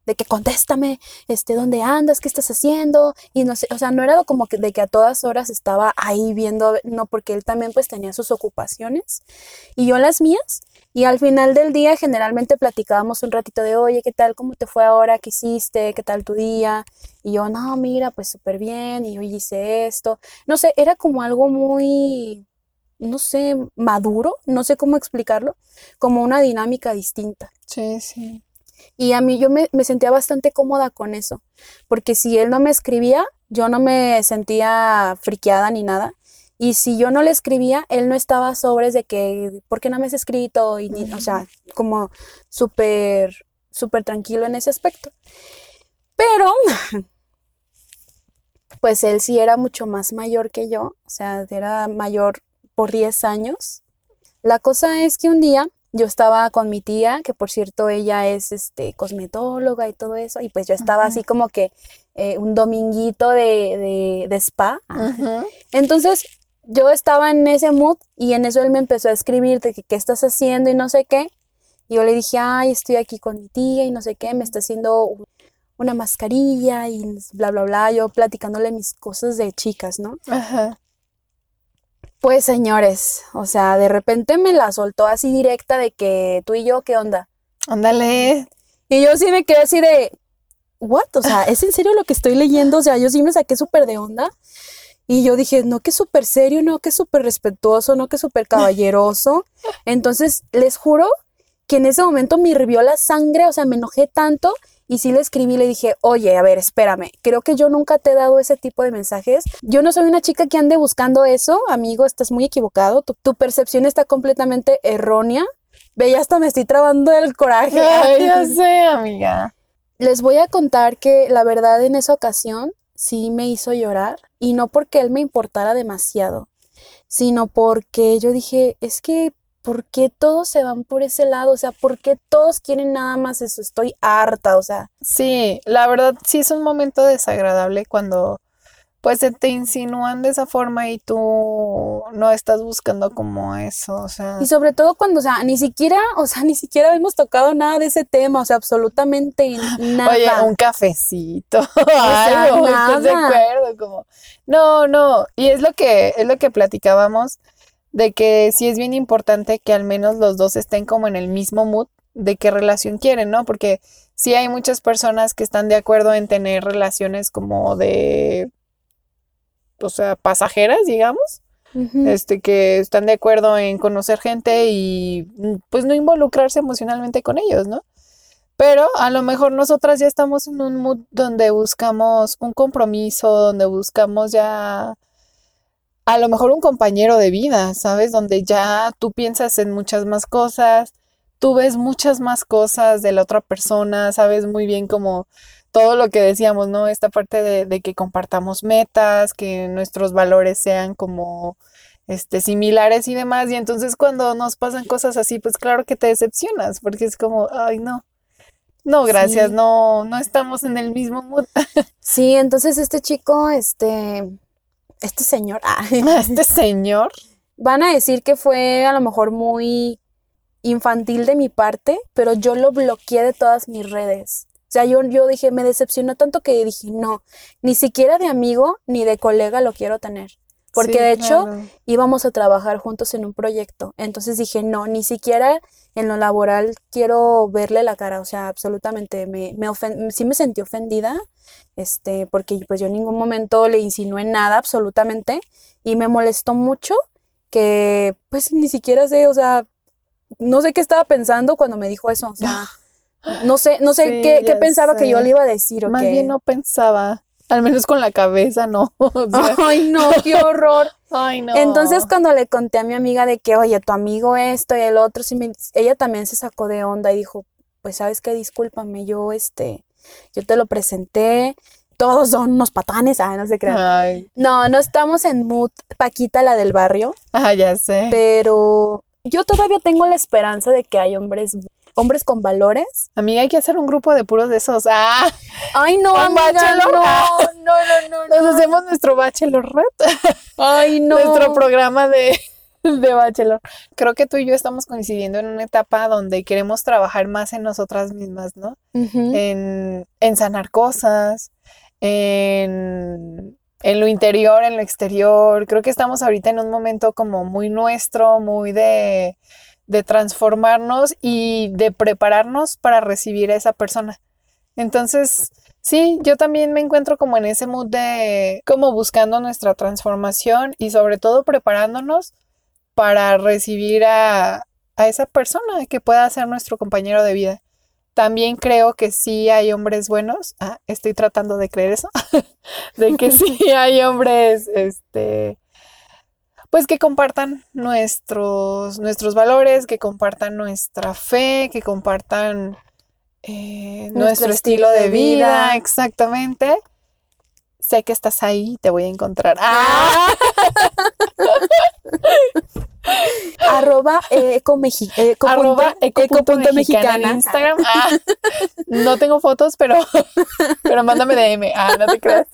de que contéstame, este, ¿dónde andas? ¿Qué estás haciendo? Y no sé, o sea, no era como que de que a todas horas estaba ahí viendo, no, porque él también pues tenía sus ocupaciones y yo las mías. Y al final del día generalmente platicábamos un ratito de, oye, ¿qué tal? ¿Cómo te fue ahora? ¿Qué hiciste? ¿Qué tal tu día? Y yo, no, mira, pues súper bien. Y hoy hice esto. No sé, era como algo muy, no sé, maduro, no sé cómo explicarlo, como una dinámica distinta. Sí, sí. Y a mí yo me, me sentía bastante cómoda con eso, porque si él no me escribía, yo no me sentía friqueada ni nada. Y si yo no le escribía, él no estaba sobres de que, ¿por qué no me has escrito? Y, ni- o sea, como súper, súper tranquilo en ese aspecto. Pero, <laughs> pues él sí era mucho más mayor que yo, o sea, era mayor por 10 años. La cosa es que un día yo estaba con mi tía, que por cierto ella es este cosmetóloga y todo eso, y pues yo estaba así como que eh, un dominguito de, de, de spa. Entonces yo estaba en ese mood y en eso él me empezó a escribir de que qué estás haciendo y no sé qué. Y yo le dije, ay, estoy aquí con mi tía y no sé qué, me está haciendo una mascarilla y bla, bla, bla, yo platicándole mis cosas de chicas, ¿no? Ajá. Pues señores, o sea, de repente me la soltó así directa de que tú y yo, ¿qué onda? Ándale. Y yo sí me quedé así de, ¿what? O sea, ¿es en serio lo que estoy leyendo? O sea, yo sí me saqué súper de onda. Y yo dije, no, que súper serio, no, que súper respetuoso, no, que súper caballeroso. <laughs> Entonces, les juro que en ese momento me hirvió la sangre, o sea, me enojé tanto y sí le escribí y le dije, oye, a ver, espérame, creo que yo nunca te he dado ese tipo de mensajes. Yo no soy una chica que ande buscando eso, amigo, estás muy equivocado, tu, tu percepción está completamente errónea. Ve, ya hasta me estoy trabando el coraje. Ay, ya <laughs> sé, amiga. Les voy a contar que la verdad en esa ocasión sí me hizo llorar y no porque él me importara demasiado, sino porque yo dije, es que, ¿por qué todos se van por ese lado? O sea, ¿por qué todos quieren nada más eso? Estoy harta, o sea, Sí, la verdad sí es un momento desagradable cuando pues se te insinúan de esa forma y tú no estás buscando como eso, o sea, y sobre todo cuando, o sea, ni siquiera, o sea, <laughs> ni siquiera hemos tocado nada de ese tema, o sea, absolutamente <laughs> nada. oye, un cafecito, <laughs> algo, ¿estás de acuerdo? Como, no, no, y es lo que, es lo que platicábamos de que sí es bien importante que al menos los dos estén como en el mismo mood de qué relación quieren, ¿no? Porque sí hay muchas personas que están de acuerdo en tener relaciones como de, o sea, pasajeras, digamos, este, que están de acuerdo en conocer gente y pues no involucrarse emocionalmente con ellos, ¿no? Pero a lo mejor nosotras ya estamos en un mood donde buscamos un compromiso, donde buscamos ya a lo mejor un compañero de vida, ¿sabes? Donde ya tú piensas en muchas más cosas, tú ves muchas más cosas de la otra persona, sabes muy bien como todo lo que decíamos, ¿no? Esta parte de, de que compartamos metas, que nuestros valores sean como este similares y demás. Y entonces cuando nos pasan cosas así, pues claro que te decepcionas, porque es como, ay, no. No, gracias, Sí. no, no estamos en el mismo mood. <laughs> Sí, entonces este chico, este, este señor, <laughs> ah, Este señor. van a decir que fue a lo mejor muy infantil de mi parte, pero yo lo bloqueé de todas mis redes. O sea, yo, yo dije, me decepcionó tanto que dije, no, ni siquiera de amigo ni de colega lo quiero tener. Porque Sí, de hecho claro. íbamos a trabajar juntos en un proyecto. Entonces dije, no, ni siquiera en lo laboral quiero verle la cara. O sea, absolutamente, me, me ofen- sí me sentí ofendida, este, porque pues yo en ningún momento le insinué nada, absolutamente. Y me molestó mucho que pues ni siquiera sé, o sea, no sé qué estaba pensando cuando me dijo eso. O sea, no sé, no sé Sí, qué, pensaba que yo le iba a decir o Más qué. bien no pensaba, al menos con la cabeza, no. <laughs> O sea, Ay, no, qué horror. ay, no. Entonces cuando le conté a mi amiga de que, oye, tu amigo esto y el otro, sí me- ella también se sacó de onda y dijo, pues sabes qué, discúlpame, yo este, yo te lo presenté, todos son unos patanes, ah, no se crean. Ay, No, no estamos en mood Paquita, la del barrio, ah, ya sé. pero yo todavía tengo la esperanza de que hay hombres, hombres con valores. Amiga, hay que hacer un grupo de puros de esos. Ah, Ay, no, ¿Un amiga, bachelor? no, no, no, no, nos no. hacemos nuestro bachelorette, Ay, <laughs> no. nuestro programa de, de bachelor. Creo que tú y yo estamos coincidiendo en una etapa donde queremos trabajar más en nosotras mismas, ¿no? en, en sanar cosas, en, en lo interior, en lo exterior. Creo que estamos ahorita en un momento como muy nuestro, muy de, de transformarnos y de prepararnos para recibir a esa persona. Entonces, sí, yo también me encuentro como en ese mood de como buscando nuestra transformación y sobre todo preparándonos para recibir a, a esa persona que pueda ser nuestro compañero de vida. También creo que sí hay hombres buenos. Ah, estoy tratando de creer eso. <laughs> de que sí <laughs> hay hombres, este, pues que compartan nuestros, nuestros valores, que compartan nuestra fe, que compartan eh, nuestro, estilo, de vida. Exactamente. Sé que estás ahí, te voy a encontrar. <laughs> ¡Ah! Arroba eco, eco, Arroba mexicana en Instagram. <laughs> Ah, no tengo fotos, pero, pero mándame DM. Ah, no te creas.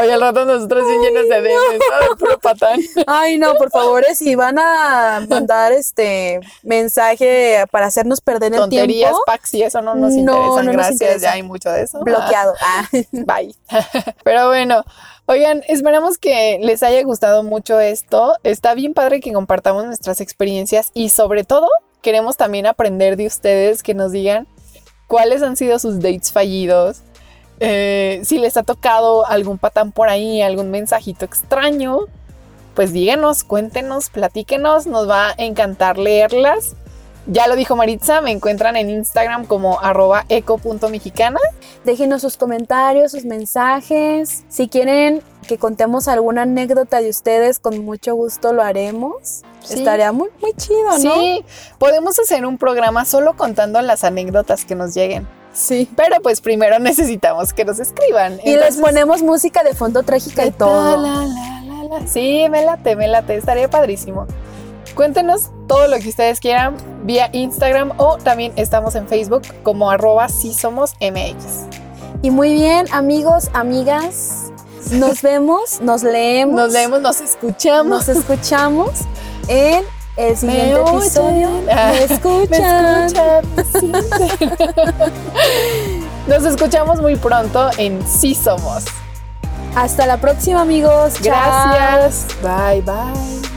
Oye, al rato nosotros bien llenos de DMs, ¿no? puro patán. Ay, no, por favor, eh, si van a mandar este mensaje para hacernos perder el tiempo. Tonterías, packs y eso no nos interesa. No Gracias, ya hay mucho de eso. Bloqueado. Ah. <laughs> Bye. <laughs> Pero bueno, Oigan, esperamos que les haya gustado mucho esto. Está bien padre que compartamos nuestras experiencias y sobre todo queremos también aprender de ustedes que nos digan cuáles han sido sus dates fallidos. Eh, si les ha tocado algún patán por ahí, algún mensajito extraño, pues díganos, cuéntenos, platíquenos, nos va a encantar leerlas. Ya lo dijo Maritza, me encuentran en Instagram como arroba eco.mexicana. Déjenos sus comentarios, sus mensajes. Si quieren que contemos alguna anécdota de ustedes, con mucho gusto lo haremos. Estaría muy, muy chido, ¿no? Sí, podemos hacer un programa solo contando las anécdotas que nos lleguen. Sí. Pero pues primero necesitamos que nos escriban. Y les ponemos música de fondo trágica y todo. sí, me late, me late. Estaría padrísimo. Cuéntenos todo lo que ustedes quieran vía Instagram o también estamos en Facebook como arroba si somos MX. Y muy bien, amigos, amigas, nos vemos, nos leemos. Nos leemos, nos escuchamos. Nos escuchamos en el siguiente episodio. Ah, me escuchan. nos escuchamos muy pronto en Sí Somos. Hasta la próxima, amigos. Gracias. Bye, bye.